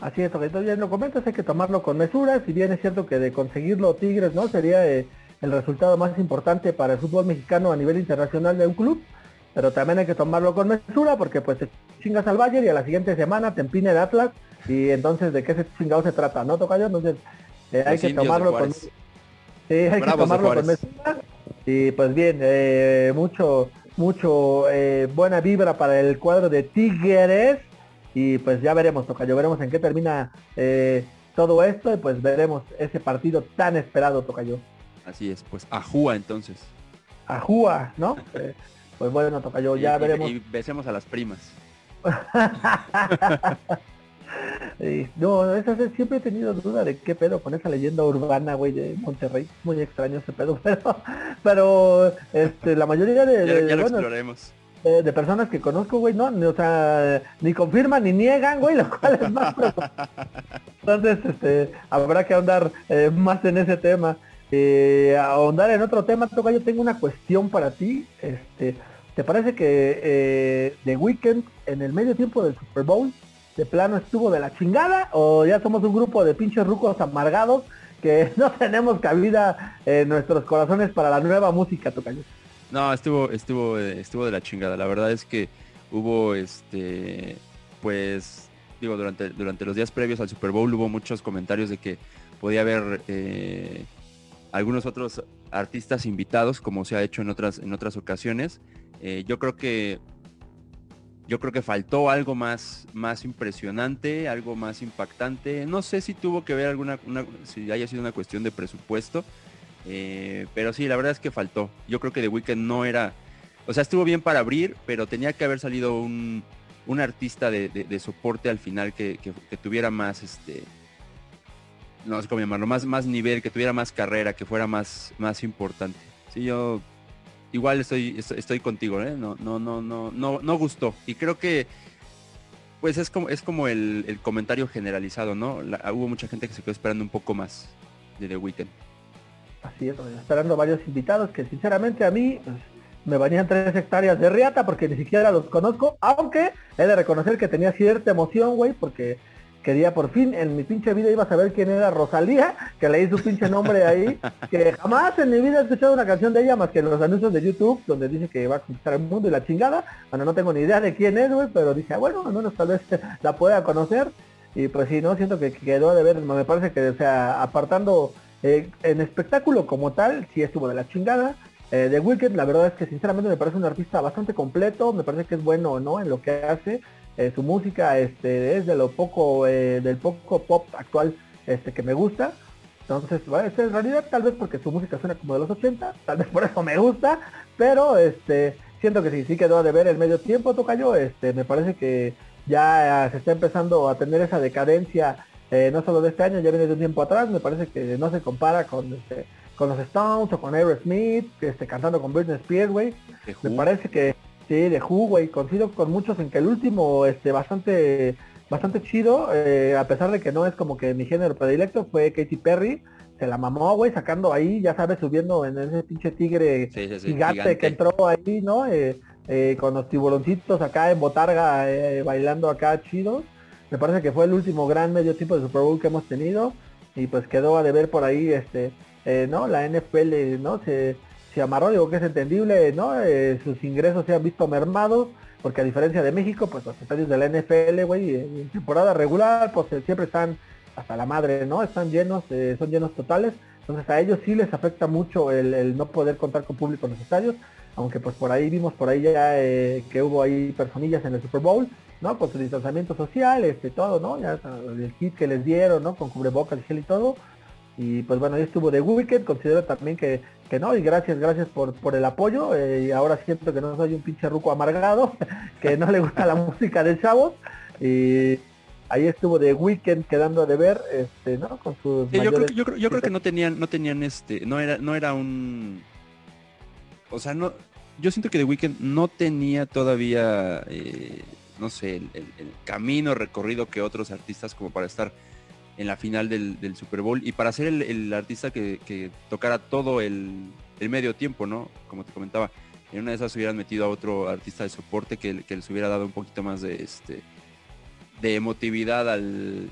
Así es, entonces lo comentas, hay que tomarlo con mesura, si bien es cierto que de conseguirlo Tigres, ¿no? Sería eh, el resultado más importante para el fútbol mexicano a nivel internacional de un club, pero también hay que tomarlo con mesura porque pues te chingas al Bayern y a la siguiente semana te empina el Atlas y entonces de qué ese chingado se trata, ¿no, Tocayo? Entonces eh, hay que tomarlo con sí, hay que tomarlo con mesura y pues bien, eh, mucho, mucho eh, buena vibra para el cuadro de Tigres y pues ya veremos, Tocayo, veremos en qué termina todo esto y pues veremos ese partido tan esperado, Tocayo. Así es, pues ajúa entonces. Ajúa, ¿no? <laughs> Eh, pues bueno, toca yo, ya veremos. Y besemos a las primas. <laughs> no, esa, siempre he tenido duda de qué pedo con esa leyenda urbana, güey, de Monterrey. Muy extraño ese pedo, <laughs> pero, pero este, la mayoría de, ya, lo exploraremos. De, personas que conozco, güey, no, o sea, ni confirman ni niegan, güey, lo cual es más Entonces, este, habrá que andar eh, más en ese tema. Eh, ahondar en otro tema, Toca, yo tengo una cuestión para ti. Este, ¿Te parece que eh, The en el medio tiempo del Super Bowl de plano estuvo de la chingada o ya somos un grupo de pinches rucos amargados que <laughs> no tenemos cabida en nuestros corazones para la nueva música, Tocayo? No, estuvo, estuvo, estuvo de la chingada. La verdad es que hubo este pues digo durante durante los días previos al Super Bowl hubo muchos comentarios de que podía haber eh, algunos otros artistas invitados, como se ha hecho en otras, en otras ocasiones. Eh, yo creo que yo creo que faltó algo más, más impresionante, algo más impactante. No sé si tuvo que ver alguna, si haya sido una cuestión de presupuesto, eh, pero sí, la verdad es que faltó. Yo creo que The Weeknd no era, o sea, estuvo bien para abrir, pero tenía que haber salido un, un artista de, soporte al final que, tuviera más, este, no sé cómo llamarlo, más, más nivel, que tuviera más carrera, que fuera más, más importante. Sí, yo igual estoy, estoy, contigo, ¿eh? No, no, no, no, no, no gustó. Y creo que pues es como, es como el, comentario generalizado, ¿no? hubo mucha gente que se quedó esperando un poco más de The Weeknd. Así es, esperando varios invitados que sinceramente a mí pues, me bañan tres hectáreas de riata porque ni siquiera los conozco, aunque he de reconocer que tenía cierta emoción, güey, porque quería por fin en mi pinche vida iba a saber quién era Rosalía, que leí su pinche nombre ahí, que jamás en mi vida he escuchado una canción de ella más que en los anuncios de YouTube, donde dice que va a conquistar el mundo y la chingada. Bueno, no tengo ni idea de quién es, güey, pero dije, ah, bueno, al menos tal vez la pueda conocer. Y pues sí, no, siento que quedó de ver, me parece que, o sea, apartando eh, en espectáculo como tal, sí estuvo de la chingada. Eh, The Wicked, la verdad es que sinceramente me parece un artista bastante completo, me parece que es bueno no en lo que hace. Eh, su música este, es de lo poco, eh, del poco pop actual este, que me gusta. Entonces, bueno, este, en realidad tal vez porque su música suena como de los 80, tal vez por eso me gusta, pero este, siento que sí, sí quedó de ver el medio tiempo, Tocayo, este, me parece que ya se está empezando a tener esa decadencia, eh, no solo de este año, ya viene de un tiempo atrás, me parece que no se compara con este, con los Stones o con Aerosmith, este, cantando con Britney Spears, güey. Me parece que sí, de Who, güey, coincido con muchos en que el último, este, bastante, bastante chido, eh, a pesar de que no es como que mi género predilecto, fue Katy Perry. Se la mamó, güey, sacando ahí, ya sabes, subiendo en ese pinche tigre gigante, que entró ahí, ¿no? Eh, eh, con los tiburoncitos acá en botarga, bailando acá chido. Me parece que fue el último gran medio tiempo de Super Bowl que hemos tenido. Y pues quedó a deber por ahí, este, eh, ¿no? La NFL, ¿no? Se, se amarró, digo que es entendible, ¿no? Eh, sus ingresos se han visto mermados, porque a diferencia de México, pues los estadios de la NFL, güey, en temporada regular, pues eh, siempre están hasta la madre, ¿no? Están llenos, son llenos totales. Entonces a ellos sí les afecta mucho el, no poder contar con público en los estadios, aunque pues por ahí vimos por ahí ya que hubo ahí personillas en el Super Bowl, ¿no? Con su distanciamiento social, este todo, ¿no? Ya el kit que les dieron, ¿no? Con cubrebocas gel y todo. Y pues bueno, ahí estuvo de Wicked, considero también que, que no, y gracias, gracias por, por el apoyo. Eh, y ahora siento que no soy un pinche ruco amargado, <laughs> que no le gusta la música del chavos. Y ahí estuvo de Weekend quedando de ver, este, ¿no? Con sus yo, creo, yo, creo, yo creo que no tenían, no tenían este, no era, no era un o sea, no, yo siento que The Weeknd no tenía todavía, eh, no sé, el, camino recorrido que otros artistas como para estar en la final del, Super Bowl y para ser el, artista que, tocara todo el, medio tiempo, ¿no? Como te comentaba, en una de esas hubieran metido a otro artista de soporte que, les hubiera dado un poquito más de este de emotividad al,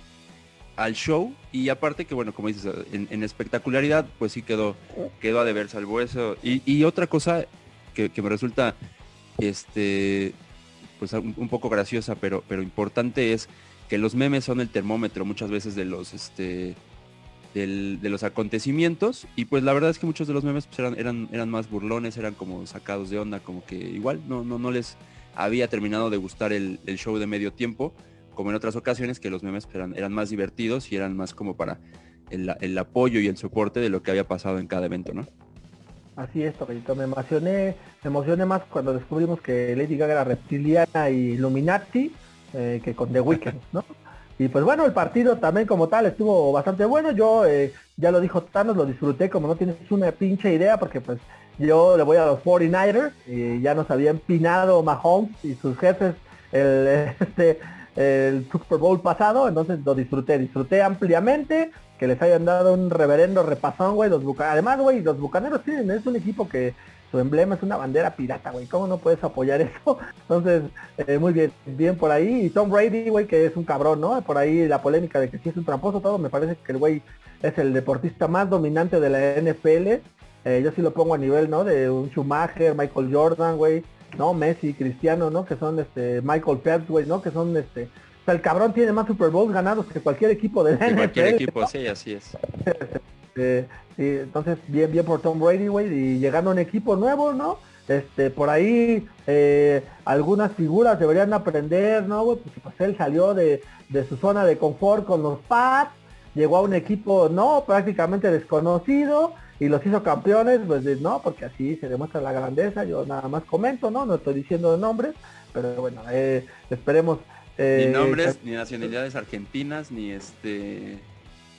al show y aparte que bueno como dices en, espectacularidad pues sí quedó quedó a deber salvo eso y, otra cosa que, me resulta este pues un, poco graciosa pero pero importante es que los memes son el termómetro muchas veces de los este de los acontecimientos y pues la verdad es que muchos de los memes pues, eran, eran, eran más burlones, eran como sacados de onda, como que igual no, no, no les había terminado de gustar el, show de medio tiempo, como en otras ocasiones que los memes pues, eran, eran más divertidos y eran más como para el, apoyo y el soporte de lo que había pasado en cada evento, ¿no? Así es, Toquito. Me emocioné, me emocioné más cuando descubrimos que Lady Gaga era reptiliana y Illuminati eh, que con The Weeknd, ¿no? Y pues bueno, el partido también como tal estuvo bastante bueno. Yo, eh, ya lo dijo Thanos, lo disfruté como no tienes una pinche idea porque pues yo le voy a los 49ers y ya nos había empinado Mahomes y sus jefes el, <laughs> este, el Super Bowl pasado, entonces lo disfruté, disfruté ampliamente, que les hayan dado un reverendo repasón, güey, los bucaneros. Además, güey, los bucaneros tienen, es un equipo que su emblema es una bandera pirata, güey. ¿Cómo no puedes apoyar eso? <laughs> Entonces, eh, muy bien, bien por ahí. Y Tom Brady, güey, que es un cabrón, ¿no? Por ahí la polémica de que si es un tramposo, todo. Me parece que el güey es el deportista más dominante de la NFL. Eh, yo sí lo pongo a nivel, ¿no? De un Schumacher, Michael Jordan, güey. ¿No? Messi, Cristiano, ¿no? Que son, este, Michael Phelps, güey, ¿no? Que son, este... O sea, el cabrón tiene más Super Bowls ganados que cualquier equipo de la NFL. Cualquier equipo, sí, así es. <laughs> Este, entonces, bien, bien por Tom Brady, güey, y llegando a un equipo nuevo, ¿no? Este, por ahí eh, algunas figuras deberían aprender, ¿no? Porque pues él salió de, de su zona de confort con los Pats, llegó a un equipo, no, prácticamente desconocido y los hizo campeones, pues no, porque así se demuestra la grandeza, yo nada más comento, ¿no? No estoy diciendo nombres, pero bueno, eh, esperemos. Eh, ni nombres, ni nacionalidades argentinas, ni este...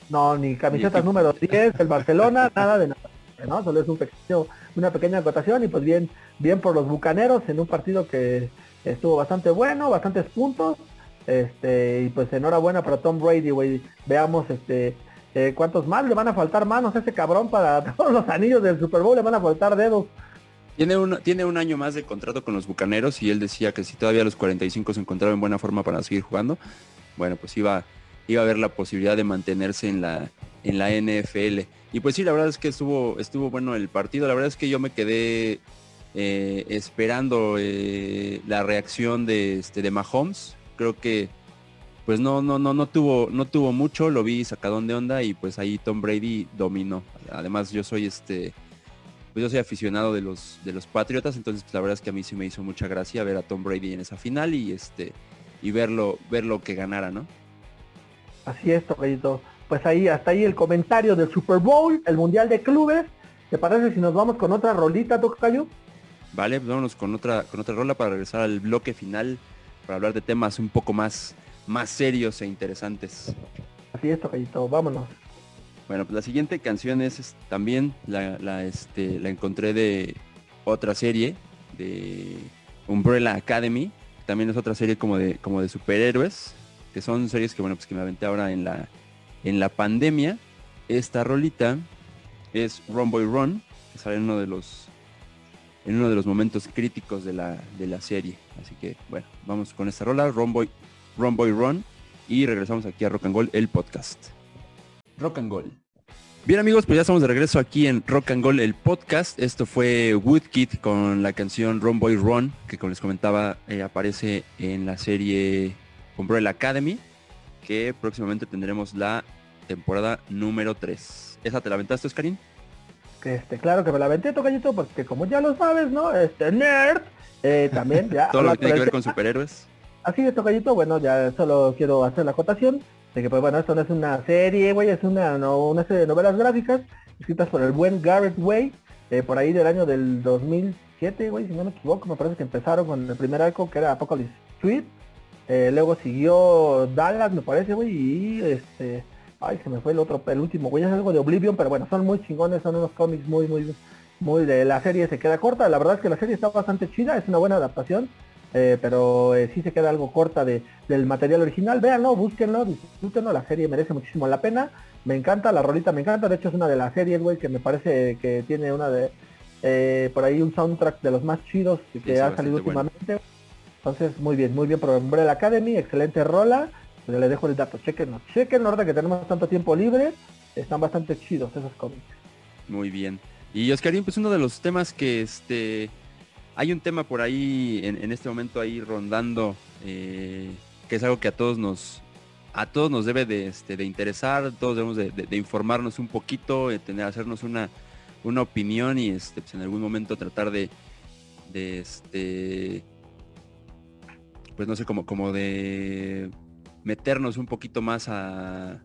No, ni camisetas número 10, el Barcelona, <laughs> nada de nada. ¿no? Solo es un pequeño, una pequeña acotación y pues bien, bien por los bucaneros en un partido que estuvo bastante bueno, bastantes puntos. Este, y pues enhorabuena para Tom Brady, güey. Veamos este eh, cuántos más le van a faltar manos a ese cabrón para <laughs> todos los anillos del Super Bowl, le van a faltar dedos. Tiene un, tiene un año más de contrato con los Bucaneros y él decía que si todavía los 45 se encontraba en buena forma para seguir jugando, bueno, pues iba, iba a haber la posibilidad de mantenerse en la, en la NFL. Y pues sí, la verdad es que estuvo, estuvo bueno el partido. La verdad es que yo me quedé eh, esperando eh, la reacción de, este, de Mahomes. Creo que pues no, no, no, no tuvo, no tuvo mucho, lo vi sacadón de onda y pues ahí Tom Brady dominó. Además yo soy este pues yo soy aficionado de los, de los Patriotas, entonces pues, la verdad es que a mí sí me hizo mucha gracia ver a Tom Brady en esa final y este y verlo, verlo que ganara, ¿no? Así es, Toquellito. Pues ahí, hasta ahí el comentario del Super Bowl, el Mundial de Clubes. ¿Te parece si nos vamos con otra rolita, Tocayo? Vale, pues vámonos con otra, con otra rola para regresar al bloque final, para hablar de temas un poco más, más serios e interesantes. Así es, Tocayito, vámonos. Bueno, pues la siguiente canción es, también la, este, la encontré de otra serie, de Umbrella Academy. También es otra serie como de, como de superhéroes, que son series que bueno, pues que me aventé ahora en la, en la pandemia. Esta rolita es Run Boy Run, que sale en uno de los en uno de los momentos críticos de la, de la serie. Así que bueno, vamos con esta rola, Run Boy, Run Boy Run, y regresamos aquí a Rock and Gold, el podcast. Rock and Gold. Bien amigos, pues ya estamos de regreso aquí en Rock and Gold, el podcast. Esto fue Woodkid con la canción Run Boy Run, que como les comentaba eh, aparece en la serie Umbrella Academy, que próximamente tendremos la temporada número 3. ¿Esa te la aventaste, Oscarín? Este, claro que me la aventé, Tocayito, porque como ya lo sabes, ¿no? Este nerd, eh, también ya... <laughs> Todo lo que tiene que ver con superhéroes. Así es, Tocayito, bueno, ya solo quiero hacer la acotación de que pues bueno, esto no es una serie, güey, es una, no, una serie de novelas gráficas escritas por el buen Garrett Way, eh, por ahí del año del 2007, güey, si no me equivoco, me parece que empezaron con el primer arco que era Apocalypse Street, eh, luego siguió Dallas, me parece, güey, y este, ay, se me fue el otro, el último, güey, es algo de Oblivion, pero bueno, son muy chingones, son unos cómics muy, muy, muy de la serie se queda corta, la verdad es que la serie está bastante chida, es una buena adaptación, eh, pero eh, sí se queda algo corta de, del material original. Véanlo, búsquenlo, disfrútenlo, la serie merece muchísimo la pena. Me encanta, la rolita me encanta, de hecho es una de las series, güey, que me parece que tiene una de, eh, por ahí un soundtrack de los más chidos que ha salido últimamente. Entonces, muy bien, muy bien por Umbrella Academy, excelente rola. Pero le dejo el dato, chequenlo, chequenlo ahora que tenemos tanto tiempo libre, están bastante chidos esos cómics. Muy bien. Y Oscarín, pues uno de los temas que este hay un tema por ahí en, este momento ahí rondando eh, que es algo que a todos nos a todos nos debe de, este, de interesar, todos debemos de, informarnos un poquito, de tener, hacernos una, una opinión y este, pues en algún momento tratar de, de este pues no sé como, como de meternos un poquito más a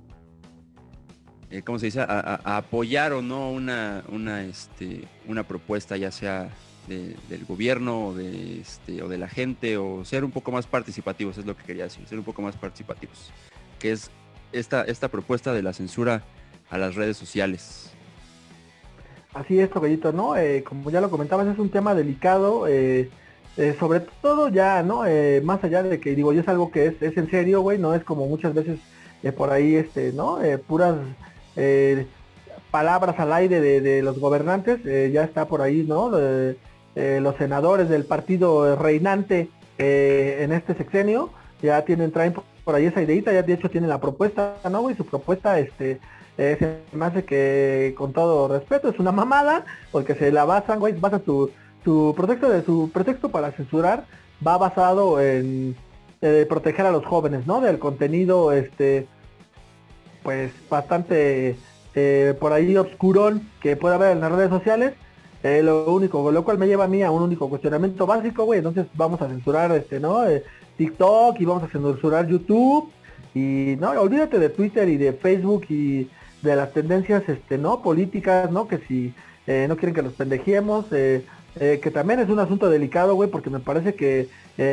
eh, ¿cómo se dice? A, apoyar o no una, una, este, una propuesta, ya sea del gobierno o de, este, o de la gente o ser un poco más participativos, es lo que quería decir, ser un poco más participativos, que es esta, esta propuesta de la censura a las redes sociales. Así es, Toquellito, ¿no? Eh, como ya lo comentabas, es un tema delicado, eh, eh, sobre todo ya, ¿no? más allá de que, digo, yo es algo que es, es en serio, güey, no es como muchas veces por ahí, este, ¿no? puras palabras al aire de, de los gobernantes, ya está por ahí, ¿no? Eh, los senadores del partido reinante eh, en este sexenio ya tienen, traen por ahí esa ideita, ya de hecho tienen la propuesta, ¿no? Y su propuesta, este, es más de que con todo respeto es una mamada, porque se la basan, güey, basa su, su pretexto de su pretexto para censurar va basado en eh, proteger a los jóvenes, ¿no? Del contenido, este, pues bastante por ahí obscurón que puede haber en las redes sociales Eh, lo único, lo cual me lleva a mí a un único cuestionamiento básico, güey. Entonces vamos a censurar este, ¿no? Eh, TikTok y vamos a censurar YouTube. Y no, olvídate de Twitter y de Facebook y de las tendencias, este, ¿no? Políticas, ¿no? Que si eh, no quieren que los pendejemos, que también es un asunto delicado, güey, porque me parece que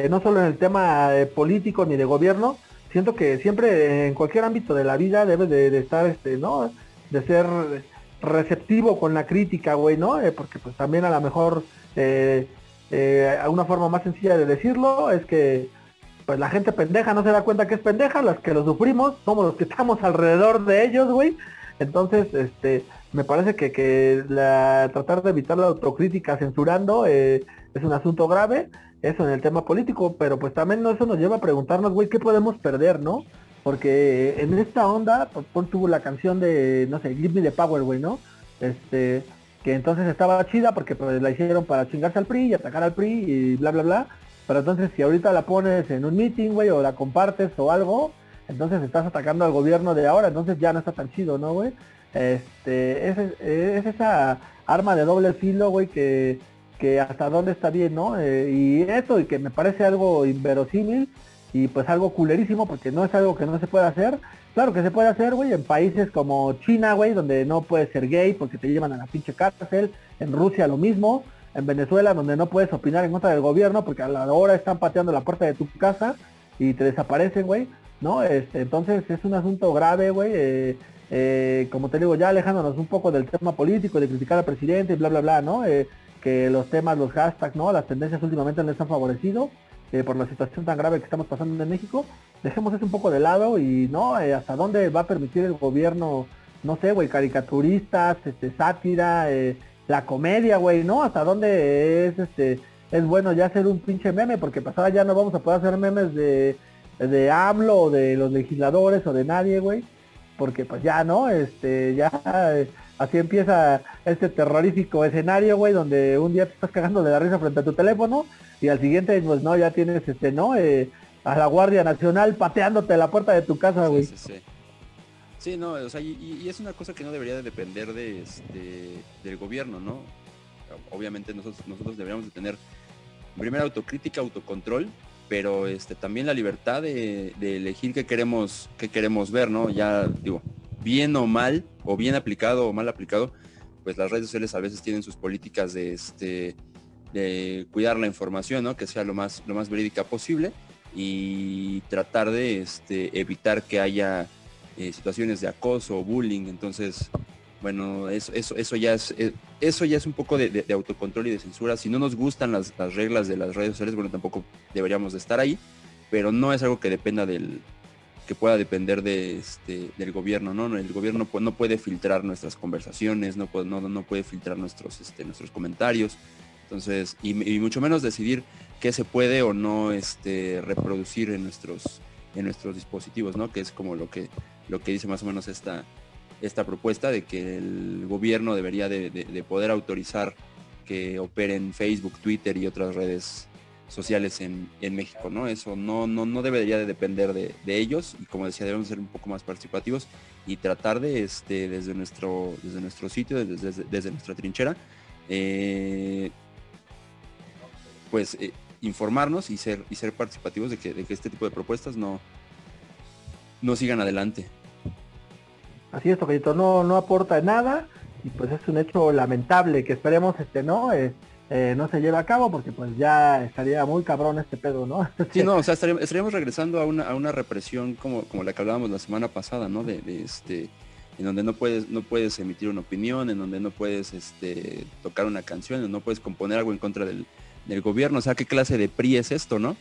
no solo en el tema político ni de gobierno, siento que siempre en cualquier ámbito de la vida debe de, estar, este, ¿no? De ser receptivo con la crítica, güey, ¿no? Eh, porque pues también a lo mejor eh, eh, una forma más sencilla de decirlo es que pues la gente pendeja no se da cuenta que es pendeja, las que lo sufrimos somos los que estamos alrededor de ellos, güey. Entonces, este, me parece que, que la, tratar de evitar la autocrítica censurando es un asunto grave, eso en el tema político, pero pues también eso nos lleva a preguntarnos, güey, ¿qué podemos perder, no? Porque en esta onda, pues, tuvo la canción de, no sé, Give Me the Power, güey, ¿no? Este, que entonces estaba chida porque pues, la hicieron para chingarse al PRI y atacar al PRI y bla, bla, bla. Pero entonces si ahorita la pones en un meeting, güey, o la compartes o algo, entonces estás atacando al gobierno de ahora, entonces ya no está tan chido, ¿no, güey? Este, es, es esa arma de doble filo, güey, que, que hasta dónde está bien, ¿no? Eh, y eso, y que me parece algo inverosímil, y pues algo culerísimo porque no es algo que no se puede hacer. Claro que se puede hacer, güey, en países como China, güey, donde no puedes ser gay porque te llevan a la pinche cárcel. En Rusia lo mismo. En Venezuela, donde no puedes opinar en contra del gobierno porque a la hora están pateando la puerta de tu casa y te desaparecen, güey. ¿No? Este, entonces es un asunto grave, güey. Eh, eh, como te digo, ya alejándonos un poco del tema político, de criticar al presidente y bla, bla, bla, ¿no? Eh, que los temas, los hashtags, ¿no? Las tendencias últimamente les han favorecido. Eh, por la situación tan grave que estamos pasando en México, dejemos eso un poco de lado y no, eh, hasta dónde va a permitir el gobierno, no sé, güey, caricaturistas, este, sátira, eh, la comedia, güey, ¿no? Hasta dónde es este es bueno ya hacer un pinche meme, porque pasada ya no vamos a poder hacer memes de, de AMLO o de los legisladores o de nadie, güey. Porque pues ya, ¿no? Este, ya así empieza este terrorífico escenario, güey, donde un día te estás cagando de la risa frente a tu teléfono y al siguiente, pues no, ya tienes este, ¿no? Eh, a la Guardia Nacional pateándote la puerta de tu casa, güey. Sí, sí, sí. no, o sea, y, es una cosa que no debería de depender de este, del gobierno, ¿no? Obviamente nosotros, nosotros deberíamos de tener primera autocrítica, autocontrol, pero este, también la libertad de, elegir qué queremos, qué queremos ver, ¿no? Ya digo, bien o mal, o bien aplicado o mal aplicado, pues las redes sociales a veces tienen sus políticas de este de cuidar la información, ¿no? Que sea lo más, lo más verídica posible y tratar de este, evitar que haya eh, situaciones de acoso o bullying. Entonces, bueno, eso, eso, eso, ya, es, eh, eso ya es un poco de, autocontrol y de censura. Si no nos gustan las, reglas de las redes sociales, bueno, tampoco deberíamos de estar ahí, pero no es algo que dependa del que pueda depender de este, del gobierno, ¿no? El gobierno no puede filtrar nuestras conversaciones, no puede, no, no puede filtrar nuestros, este, nuestros comentarios. Entonces, y, mucho menos decidir qué se puede o no este, reproducir en nuestros, en nuestros dispositivos, ¿no? Que es como lo que, lo que dice más o menos esta, esta propuesta de que el gobierno debería de, poder autorizar que operen Facebook, Twitter y otras redes sociales en, México, ¿no? Eso no, no, no debería de depender de, ellos y como decía, debemos ser un poco más participativos y tratar de, este, desde nuestro, desde nuestro sitio, desde, desde nuestra trinchera, eh, pues eh, informarnos y ser y ser participativos de que, de que este tipo de propuestas no, no sigan adelante. Así es, Tocayito, no, no aporta nada y pues es un hecho lamentable que esperemos este no eh, eh, no se lleve a cabo porque pues ya estaría muy cabrón este pedo, ¿no? Sí, no, o sea, estaríamos, regresando a una, a una represión como, como la que hablábamos la semana pasada, ¿no? De, de, este en donde no puedes no puedes emitir una opinión, en donde no puedes este tocar una canción, no puedes componer algo en contra del, del gobierno. O sea, ¿qué clase de PRI es esto, no?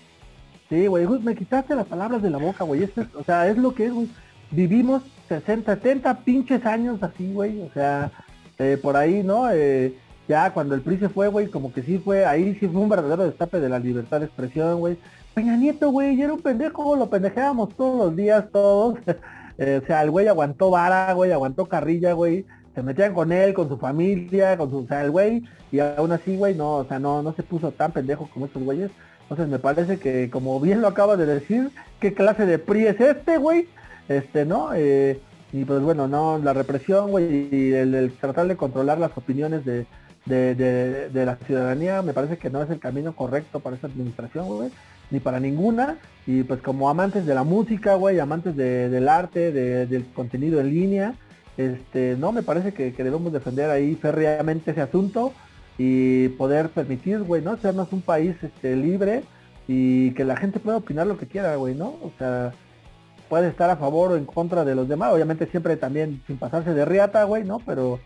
Sí, güey, me quitaste las palabras de la boca, güey. o sea, es lo que es, güey. Vivimos 60, 70 pinches años así, güey. O sea, eh, por ahí, ¿no? Eh, ya cuando el PRI se fue, güey, como que sí fue, ahí sí fue un verdadero destape de la libertad de expresión, güey. Peña Nieto, güey, era un pendejo, lo pendejeábamos todos los días, todos. <laughs> Eh, o sea, el güey aguantó vara, güey, aguantó carrilla, güey se metían con él, con su familia, con su, o sea, el güey, y aún así, güey, no, o sea, no, no se puso tan pendejo como estos güeyes. Entonces me parece que, como bien lo acaba de decir, ¿qué clase de PRI es este, güey? Este, ¿no? Eh, y pues bueno, no, la represión, güey, y el, tratar de controlar las opiniones de, de, de, la ciudadanía, me parece que no es el camino correcto para esta administración, güey, ni para ninguna. Y pues como amantes de la música, güey, amantes del arte, del contenido en línea, este, no, me parece que, debemos defender ahí férreamente ese asunto y poder permitir, güey, ¿no? Sernos un país este, libre y que la gente pueda opinar lo que quiera, güey, ¿no? O sea, puede estar a favor o en contra de los demás, obviamente siempre también sin pasarse de riata, güey, ¿no? Pero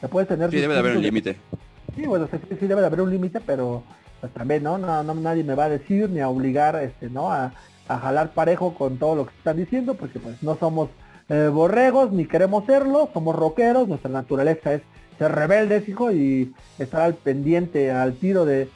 se puede tener... Sí, debe de haber un límite. Sí, bueno, sí, debe de haber un límite, pero pues también, ¿no? ¿no? No, nadie me va a decir ni a obligar, este, ¿no? A, a jalar parejo con todo lo que están diciendo, porque pues no somos eh, borregos, ni queremos serlo, somos rockeros, nuestra naturaleza es ser rebeldes, hijo, y estar al pendiente, al tiro de,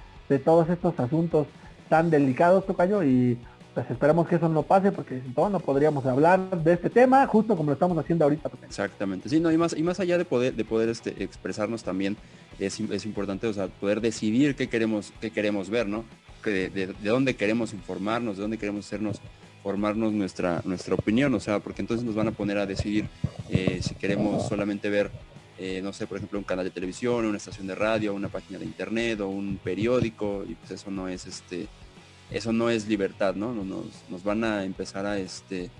todos estos asuntos tan delicados, Tocayo, y pues esperemos que eso no pase, porque si no, no podríamos hablar de este tema, justo como lo estamos haciendo ahorita. Exactamente, sí, no, y más, y más allá de poder, de poder este, expresarnos también, es, es importante, o sea, poder decidir qué queremos, qué queremos ver, ¿no? De, de, de dónde queremos informarnos, de dónde queremos hacernos formarnos nuestra, nuestra opinión, o sea, porque entonces nos van a poner a decidir eh, si queremos solamente ver, eh, no sé, por ejemplo, un canal de televisión, una estación de radio, una página de internet o un periódico, y pues eso no es este, eso no es libertad, ¿no? Nos, nos van a empezar a este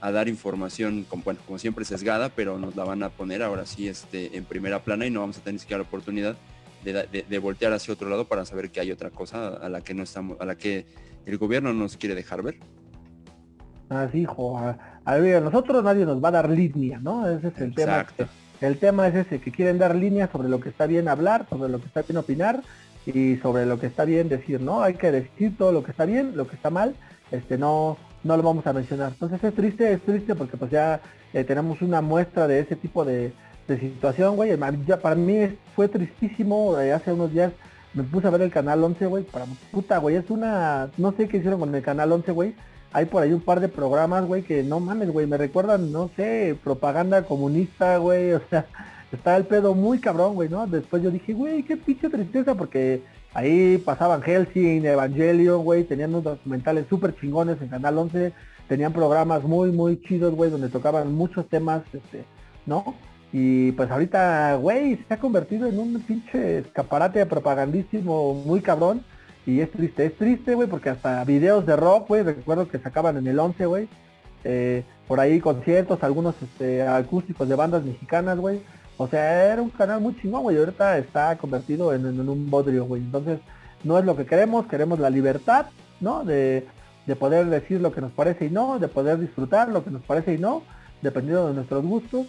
a dar información como, bueno, como siempre sesgada, pero nos la van a poner ahora sí este, en primera plana y no vamos a tener ni siquiera la oportunidad de, de, voltear hacia otro lado para saber que hay otra cosa a la que no estamos, a la que el gobierno nos quiere dejar ver. Así, hijo, a, a, nosotros nadie nos va a dar línea, ¿no? Ese es el tema. El tema es ese, que quieren dar línea sobre lo que está bien hablar, sobre lo que está bien opinar y sobre lo que está bien decir, ¿no? Hay que decir todo lo que está bien, lo que está mal, este no no lo vamos a mencionar. Entonces es triste, es triste porque pues ya eh, tenemos una muestra de ese tipo de, situación, güey. Ya para mí fue tristísimo, eh, hace unos días me puse a ver el canal 11, güey, para puta, güey, es una, no sé qué hicieron con el canal 11, güey, hay por ahí un par de programas, güey, que no mames, güey, me recuerdan, no sé, propaganda comunista, güey, <laughs> o sea, está el pedo muy cabrón, güey, ¿no? Después yo dije, güey, qué pinche tristeza, porque ahí pasaban Helsing, Evangelion, güey, tenían unos documentales súper chingones en Canal 11, tenían programas muy, muy chidos, güey, donde tocaban muchos temas, este, ¿no? Y pues ahorita, güey, se ha convertido en un pinche escaparate propagandísimo muy cabrón y es triste, es triste, güey, porque hasta videos de rock, güey, recuerdo que sacaban en el 11, güey. Eh, por ahí conciertos, algunos este, acústicos de bandas mexicanas, güey. O sea, era un canal muy chingón, güey. Ahorita está convertido en, un bodrio, güey. Entonces, no es lo que queremos, queremos la libertad, ¿no? De, de poder decir lo que nos parece y no, de poder disfrutar lo que nos parece y no, dependiendo de nuestros gustos.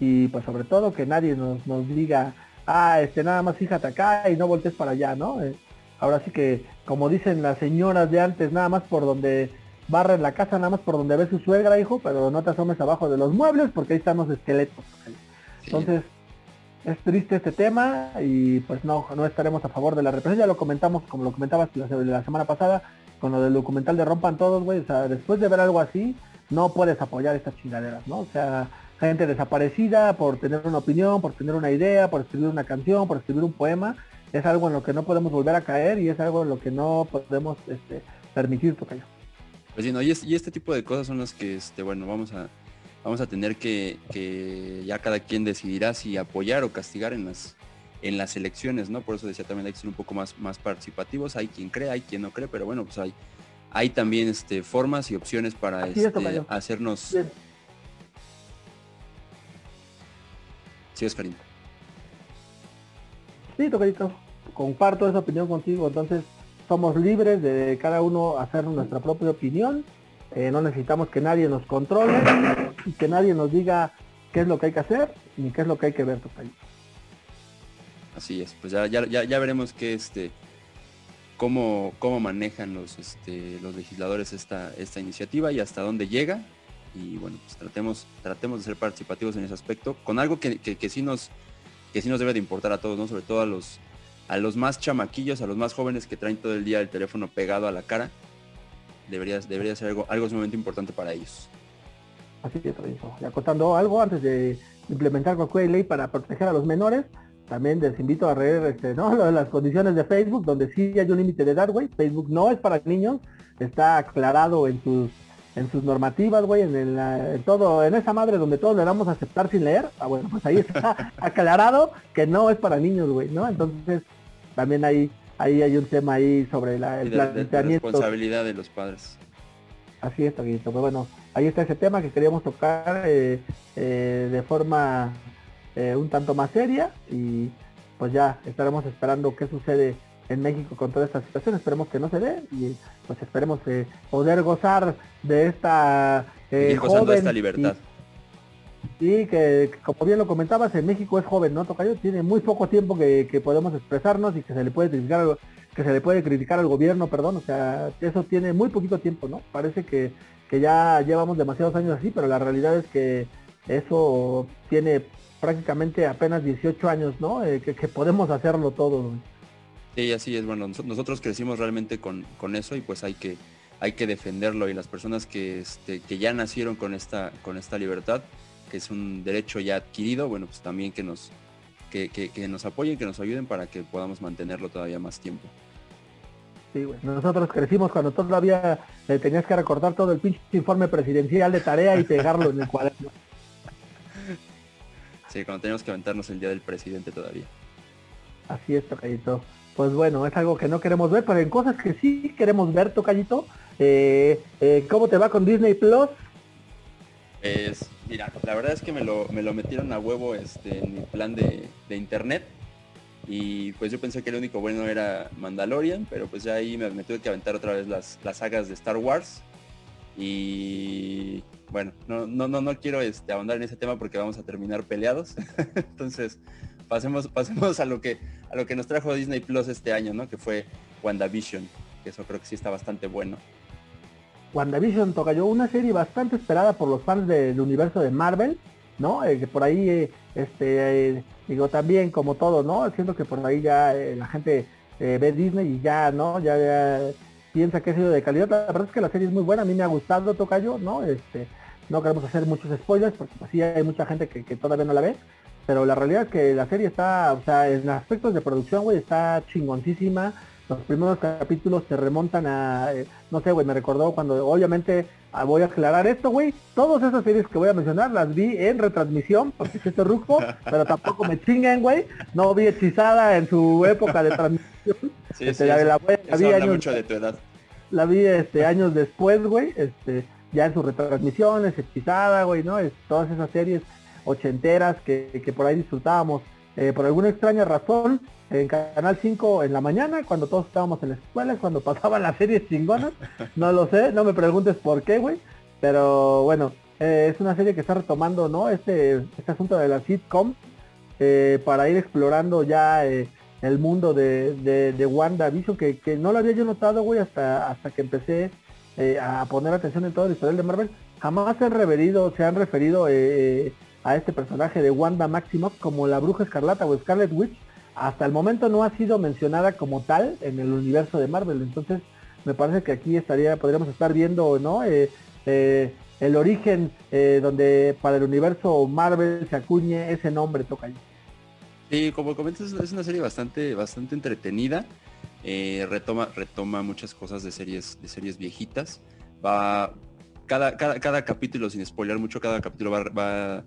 Y pues sobre todo que nadie nos, nos diga, ah, este nada más fíjate acá y no voltees para allá, ¿no? Eh, ahora sí que, como dicen las señoras de antes, nada más por donde barren la casa, nada más por donde ve su suegra, hijo, pero no te asomes abajo de los muebles porque ahí están los esqueletos. Entonces, es triste este tema y pues no, no estaremos a favor de la represión. Ya lo comentamos, como lo comentabas la, la semana pasada, con lo del documental de Rompan Todos, güey. O sea, después de ver algo así, no puedes apoyar estas chingaderas, ¿no? O sea, gente desaparecida por tener una opinión, por tener una idea, por escribir una canción, por escribir un poema es algo en lo que no podemos volver a caer y es algo en lo que no podemos este, permitir, Tocayo. Pues sí, no, y, este tipo de cosas son las que, este, bueno, vamos a, vamos a tener que, que ya cada quien decidirá si apoyar o castigar en las, en las elecciones, ¿no? Por eso decía también hay que ser un poco más, más participativos, hay quien cree, hay quien no cree, pero bueno, pues hay, hay también este, formas y opciones para este, hacernos... Bien. Sí, Oscarín. Sí, Tocadito, comparto esa opinión contigo, entonces somos libres de cada uno hacer nuestra propia opinión, eh, no necesitamos que nadie nos controle y que nadie nos diga qué es lo que hay que hacer ni qué es lo que hay que ver, Tocadito. Así es, pues ya, ya, ya, veremos qué este cómo, cómo manejan los este, los legisladores esta, esta iniciativa y hasta dónde llega. Y bueno, pues tratemos, tratemos de ser participativos en ese aspecto, con algo que, que, que sí nos que sí nos debe de importar a todos, ¿no? Sobre todo a los, a los más chamaquillos, a los más jóvenes que traen todo el día el teléfono pegado a la cara. Debería, debería ser algo, algo sumamente importante para ellos. Así que y acotando algo antes de implementar cualquier ley para proteger a los menores, también les invito a leer este, ¿no? <laughs> las condiciones de Facebook, donde sí hay un límite de edad, güey. Facebook no es para niños, está aclarado en sus en sus normativas, güey, en, el, todo, en esa madre donde todos le damos a aceptar sin leer, ah, bueno, pues ahí está <laughs> aclarado que no es para niños, güey, ¿no? Entonces, también ahí, ahí hay un tema ahí sobre la, el planteamiento. responsabilidad de los padres. Así es, Toquito. Pues bueno, ahí está ese tema que queríamos tocar eh, eh, de forma eh, un tanto más seria y pues ya estaremos esperando qué sucede en México con toda esta situación. Esperemos que no se dé y pues esperemos poder gozar de esta joven esta libertad. Y, que como bien lo comentabas, en México es joven, ¿no? Tocayo tiene muy poco tiempo que, que podemos expresarnos y que se le puede criticar que se le puede criticar al gobierno, perdón, o sea, eso tiene muy poquito tiempo, ¿no? Parece que, ya llevamos demasiados años así, pero la realidad es que eso tiene prácticamente apenas 18 años, ¿no? Eh, que, podemos hacerlo todo. Sí, así es, bueno, nosotros crecimos realmente con, con, eso y pues hay que, hay que defenderlo y las personas que, este, que ya nacieron con esta, con esta libertad, que es un derecho ya adquirido, bueno, pues también que nos, que, que, que nos apoyen, que nos ayuden para que podamos mantenerlo todavía más tiempo. Sí, Nosotros crecimos cuando todavía eh, tenías que recortar todo el pinche informe presidencial de tarea y pegarlo en el <laughs> cuaderno. Sí, cuando teníamos que aventarnos el día del presidente todavía. Así es, Tocayito. Pues bueno, es algo que no queremos ver, pero en cosas que sí queremos ver, Tocayito. Eh, eh, ¿Cómo te va con Disney Plus? Pues, mira, la verdad es que me lo, me lo metieron a huevo este, en mi plan de, de internet y pues yo pensé que el único bueno era Mandalorian, pero pues ya ahí me, tuve que aventar otra vez las, las, sagas de Star Wars. Y bueno, no, no, no, no quiero este, ahondar en ese tema porque vamos a terminar peleados. <laughs> Entonces, pasemos, pasemos a lo que a lo que nos trajo Disney Plus este año, ¿no? Que fue WandaVision, que eso creo que sí está bastante bueno. WandaVision toca yo una serie bastante esperada por los fans del universo de Marvel, ¿no? Eh, que por ahí eh, este eh, digo también como todo, ¿no? Siento que por ahí ya eh, la gente eh, ve Disney y ya, ¿no? Ya, piensa que ha sido de calidad. La verdad es que la serie es muy buena, a mí me ha gustado Tocayo, ¿no? Este, no queremos hacer muchos spoilers porque así hay mucha gente que, todavía no la ve. Pero la realidad es que la serie está, o sea, en aspectos de producción, güey, está chingoncísima. Los primeros capítulos se remontan a, no sé, güey, me recordó cuando obviamente Ah, voy a aclarar esto, güey. Todas esas series que voy a mencionar las vi en retransmisión, porque es rufo, <laughs> pero tampoco me chinguen, güey. No vi hechizada en su época de transmisión. <laughs> Sí, este, la, vi años, mucho de tu edad. La vi este, años después, güey. Este, ya en sus retransmisiones, hechizada, güey, ¿no? Es, todas esas series ochenteras que, que por ahí disfrutábamos. Eh, por alguna extraña razón, en Canal 5 en la mañana, cuando todos estábamos en la escuela, <laughs> cuando pasaban las series chingonas. No lo sé, no me preguntes por qué, güey. Pero bueno, eh, es una serie que está retomando, ¿no? Este, este asunto de la sitcom eh, para ir explorando ya eh, el mundo de, de, de WandaVision, que, que, no lo había yo notado, güey, hasta, hasta que empecé a poner atención en todo el historial de Marvel. Jamás se han referido, se han referido a este personaje de Wanda Maximoff como la bruja escarlata o Scarlet Witch hasta el momento no ha sido mencionada como tal en el universo de Marvel. Entonces, me parece que aquí estaría, podríamos estar viendo, ¿no? Eh, eh, el origen eh, donde para el universo Marvel se acuñe ese nombre toca Sí, como comentas, es una serie bastante, bastante entretenida. retoma, retoma muchas cosas de series, de series viejitas. Va, cada, cada, cada capítulo, sin spoiler mucho, cada capítulo va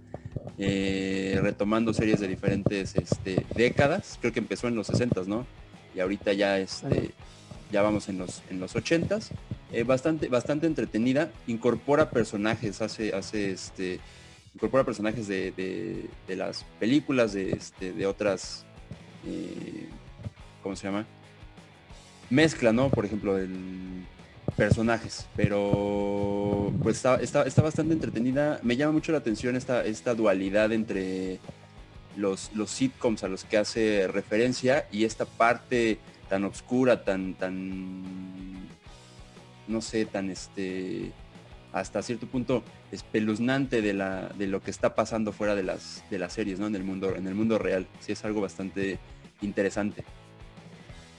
eh, retomando series de diferentes este, décadas. Creo que empezó en los 60 ¿no? Y ahorita ya este, ya vamos en los en los 80s. Eh, bastante bastante entretenida. Incorpora personajes, hace hace este incorpora personajes de, las películas de este de otras eh, ¿cómo se llama? Mezcla, ¿no? Por ejemplo, el personajes, pero pues está, está, bastante entretenida. Me llama mucho la atención esta, esta dualidad entre los, los sitcoms a los que hace referencia y esta parte tan oscura, tan, tan, no sé, tan este, hasta cierto punto espeluznante de, la, de lo que está pasando fuera de las, de las series, ¿no? En el mundo, en el mundo real. Sí es algo bastante interesante.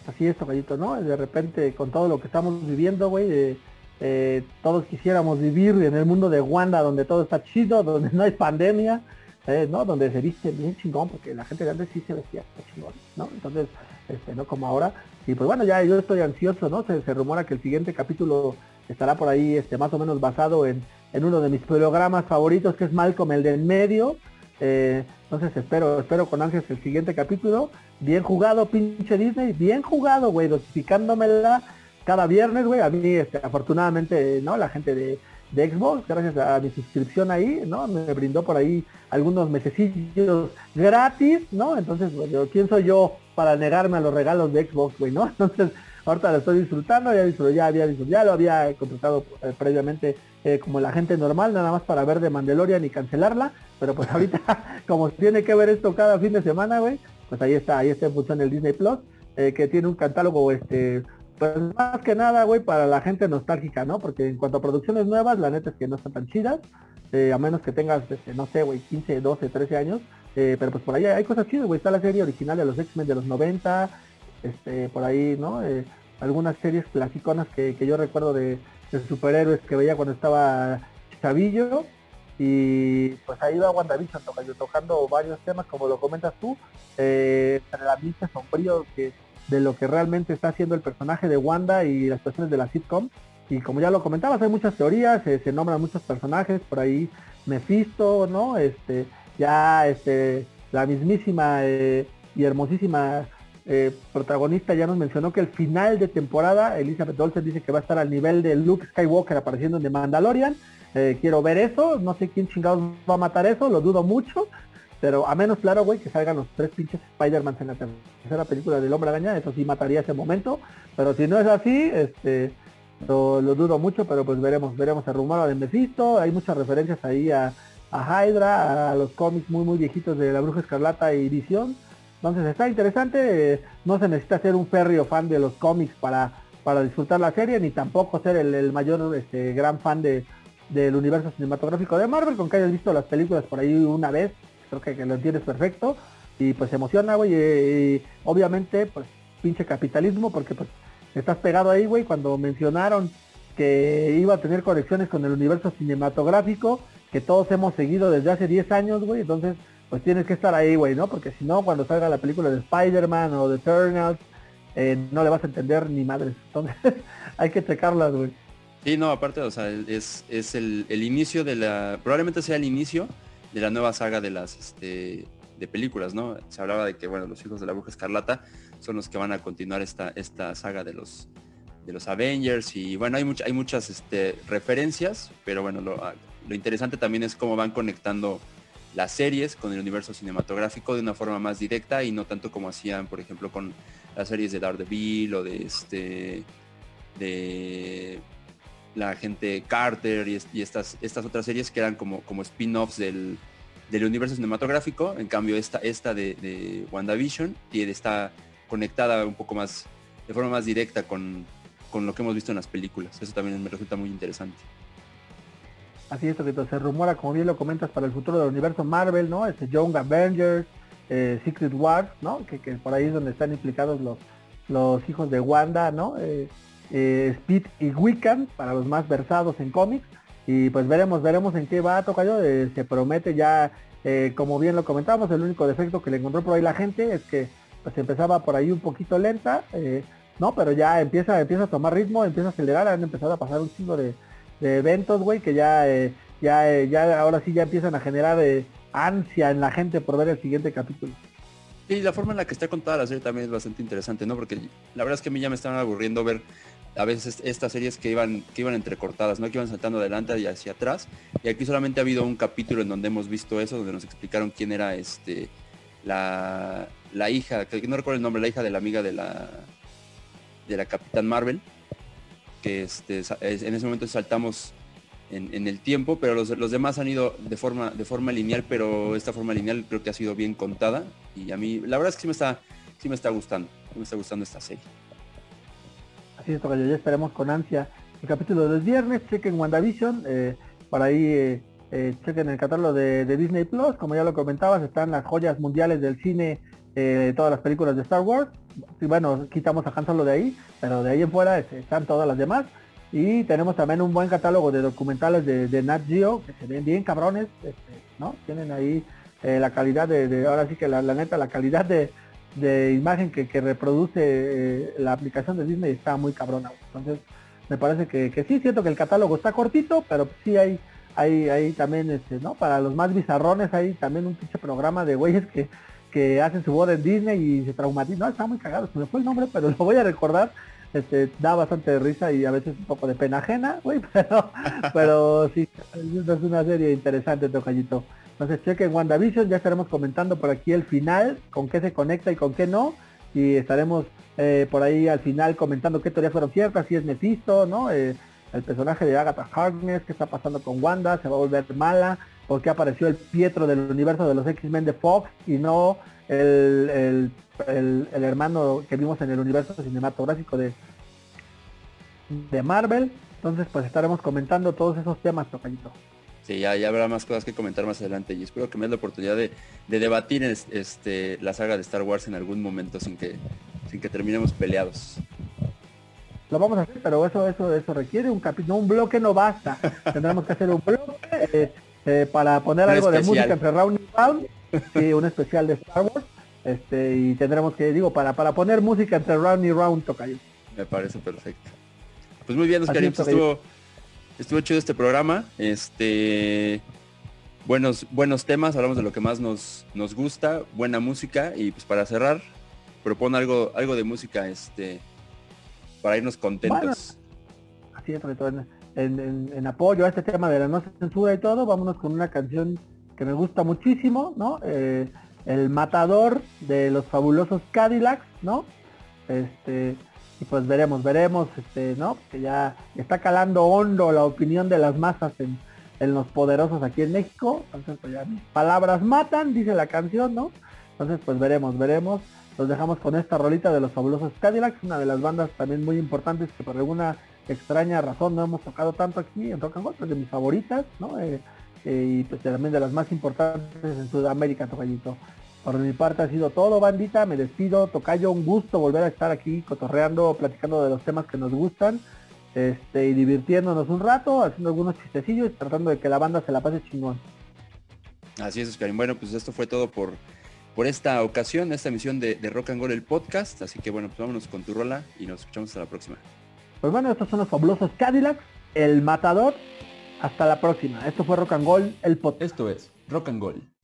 Así es, tocallito, ¿no? De repente, con todo lo que estamos viviendo, güey, eh, eh, todos quisiéramos vivir en el mundo de Wanda, donde todo está chido, donde no hay pandemia, eh, ¿no? Donde se viste bien chingón, porque la gente de antes sí se vestía chingón, ¿no? Entonces, este, no como ahora. Y pues bueno, ya yo estoy ansioso, ¿no? Se, rumora que el siguiente capítulo estará por ahí este, más o menos basado en, en uno de mis programas favoritos que es Malcolm el de en medio. Eh, entonces espero, espero con Ángeles el siguiente capítulo. Bien jugado, pinche Disney, bien jugado, güey, notificándomela cada viernes, güey. A mí, este, afortunadamente, ¿no? La gente de, de Xbox, gracias a mi suscripción ahí, ¿no? Me brindó por ahí algunos mesecillos gratis, ¿no? Entonces, bueno, ¿quién soy yo para negarme a los regalos de Xbox, güey, ¿no? <laughs> Entonces, ahorita lo estoy disfrutando, ya, ya, había, ya lo había contratado eh, previamente eh, como la gente normal, nada más para ver de Mandalorian y cancelarla, pero pues ahorita, <laughs> <laughs> como tiene que ver esto cada fin de semana, güey, pues ahí está, ahí está en función el Disney Plus, eh, que tiene un catálogo, este, pues más que nada, güey, para la gente nostálgica, ¿no? Porque en cuanto a producciones nuevas, la neta es que no están tan chidas, a menos que tengas, este, no sé, güey, 15, 12, 13 años, pero pues por ahí hay cosas chidas, güey, está la serie original de los X-Men de los 90, este, por ahí, ¿no? Eh, algunas series clasiconas que, yo recuerdo de, superhéroes que veía cuando estaba chavillo y pues ahí va WandaVision tocando, tocando varios temas como lo comentas tú, eh, el ambiente sombrío que, de lo que realmente está haciendo el personaje de Wanda y las personas de la sitcom. Y como ya lo comentabas, hay muchas teorías, se nombran muchos personajes, por ahí Mephisto, ¿no? Este, ya este, la mismísima eh, y hermosísima eh, protagonista ya nos mencionó que el final de temporada, Elizabeth Olsen dice que va a estar al nivel de Luke Skywalker apareciendo en The Mandalorian. Eh, quiero ver eso, no sé quién chingados va a matar eso, lo dudo mucho. Pero a menos claro, güey, que salgan los tres pinches Spider-Man en la tercera película del Hombre Araña, eso sí mataría ese momento. Pero si no es así, este lo, dudo mucho, pero pues veremos, veremos el rumor de Mephisto, hay muchas referencias ahí a, a Hydra, a los cómics muy muy viejitos de la Bruja Escarlata y Visión. Entonces está interesante, no se necesita ser un férreo fan de los cómics para, para disfrutar la serie, ni tampoco ser el, mayor este, gran fan de, del universo cinematográfico de Marvel, con que hayas visto las películas por ahí una vez, creo que, lo entiendes perfecto, y pues se emociona, güey, y, obviamente, pues pinche capitalismo, porque pues estás pegado ahí, güey, cuando mencionaron que iba a tener conexiones con el universo cinematográfico, que todos hemos seguido desde hace 10 años, güey, entonces pues tienes que estar ahí, güey, ¿no? Porque si no, cuando salga la película de Spider-Man o de Eternals, eh, no le vas a entender ni madres. Entonces, <laughs> hay que checarlas, güey. Sí, no, aparte, o sea, es, es el, inicio de la, probablemente sea el inicio de la nueva saga de las, este, de películas, ¿no? Se hablaba de que, bueno, los hijos de la bruja escarlata son los que van a continuar esta, esta saga de los, de los Avengers y, bueno, hay, hay muchas este, referencias, pero bueno, lo, lo interesante también es cómo van conectando las series con el universo cinematográfico de una forma más directa y no tanto como hacían, por ejemplo, con las series de Daredevil o de este de la gente Carter y, estas, estas otras series que eran como, como spin-offs del, universo cinematográfico. En cambio, esta, esta de, de WandaVision está conectada un poco más, de forma más directa con, con lo que hemos visto en las películas. Eso también me resulta muy interesante. Así es, que se rumora, como bien lo comentas, para el futuro del universo Marvel, ¿no? Este Young Avengers, eh, Secret Wars, ¿no? Que, por ahí es donde están implicados los, los hijos de Wanda, ¿no? Eh, eh, Speed y Wiccan, para los más versados en cómics. Y pues veremos, veremos en qué va a tocar yo. se promete ya, como bien lo comentamos, el único defecto que le encontró por ahí la gente es que pues empezaba por ahí un poquito lenta, ¿no? Pero ya empieza, empieza a tomar ritmo, empieza a acelerar, han empezado a pasar un chingo de, de eventos, güey, que ya, eh, ya, eh, ya ahora sí ya empiezan a generar eh, ansia en la gente por ver el siguiente capítulo. Y la forma en la que está contada la serie también es bastante interesante, ¿no? Porque la verdad es que a mí ya me están aburriendo ver a veces estas series que iban, que iban entrecortadas, ¿no? Que iban saltando adelante y hacia atrás. Y aquí solamente ha habido un capítulo en donde hemos visto eso, donde nos explicaron quién era este la, la hija, que no recuerdo el nombre, la hija de la amiga de la de la Capitán Marvel que este, en ese momento saltamos en, el tiempo, pero los, los, demás han ido de forma, de forma lineal, pero esta forma lineal creo que ha sido bien contada y a mí la verdad es que sí me está, sí me está gustando, me está gustando esta serie. Así es, yo ya esperemos con ansia el capítulo del viernes, chequen WandaVision, eh, por ahí eh, eh, chequen el catálogo de, de, Disney Plus, como ya lo comentabas, están las joyas mundiales del cine, todas las películas de Star Wars, y bueno, quitamos a Han Solo de ahí, pero de ahí en fuera este, están todas las demás. Y tenemos también un buen catálogo de documentales de, Nat Geo, que se ven bien cabrones, este, ¿no? Tienen ahí eh, la calidad de, ahora sí que la, neta, la calidad de, imagen que, reproduce eh, la aplicación de Disney está muy cabrona. Entonces, me parece que, que sí, siento que el catálogo está cortito, pero sí hay, hay, hay también, este, ¿no? Para los más bizarrones hay también un pinche programa de güeyes que, que hacen su boda en Disney y se traumatizan. No, está muy cagado, se me fue el nombre, pero <laughs> lo voy a recordar. Este, da bastante risa y a veces un poco de pena ajena, güey, <laughs> pero, pero sí, es una serie interesante, Tocayito. Entonces chequen WandaVision, ya estaremos comentando por aquí el final, con qué se conecta y con qué no. Y estaremos eh, por ahí al final comentando qué teorías fueron ciertas, si es Mephisto, ¿no? Eh, el personaje de Agatha Harkness, qué está pasando con Wanda, se va a volver mala, porque apareció el Pietro del universo de los X-Men de Fox y no el, el, hermano que vimos en el universo cinematográfico de, de Marvel. Entonces pues estaremos comentando todos esos temas, Tocayito. Sí, ya, ya, habrá más cosas que comentar más adelante y espero que me dé la oportunidad de, debatir este, la saga de Star Wars en algún momento sin que, sin que terminemos peleados. Lo vamos a hacer, pero eso, eso, eso requiere un capítulo, un bloque no basta. <laughs> Tendremos que hacer un bloque eh, eh, para poner algo de música entre round y round, y un especial de Star Wars. Este, y tendremos que, digo, para, para poner música entre round y round, tocayo. Me parece perfecto. Pues muy bien, Oscar, estuvo estuvo chido este programa. Este buenos, buenos temas, hablamos de lo que más nos, nos gusta, buena música y pues para cerrar, propone algo, algo de música este para irnos contentos. así es, en, en, apoyo a este tema de la no censura y todo, vámonos con una canción que me gusta muchísimo, ¿no? Eh, el matador de los fabulosos Cadillacs, ¿no? Este, y pues veremos, veremos, este, ¿no? Que ya está calando hondo la opinión de las masas en, los poderosos aquí en México. Entonces, pues ya palabras matan, dice la canción, ¿no? Entonces, pues veremos, veremos. Los dejamos con esta rolita de los fabulosos Cadillacs, una de las bandas también muy importantes que por alguna extraña razón no hemos tocado tanto aquí en Rock and Roll, de mis favoritas, ¿no? Eh, eh, y pues también de las más importantes en Sudamérica, Tocayito. Por mi parte ha sido todo, bandita. Me despido. Tocayo, un gusto volver a estar aquí cotorreando, platicando de los temas que nos gustan. Este, y divirtiéndonos un rato, haciendo algunos chistecillos, tratando de que la banda se la pase chingón. Así es, Oscarín. Bueno, pues esto fue todo por, por esta ocasión, esta emisión de, Rock and Roll, el podcast. Así que bueno, pues vámonos con tu rola y nos escuchamos hasta la próxima. Pues bueno, estos son los fabulosos Cadillacs, el matador. Hasta la próxima. Esto fue Rock and Roll, el podcast. Esto es Rock and Roll.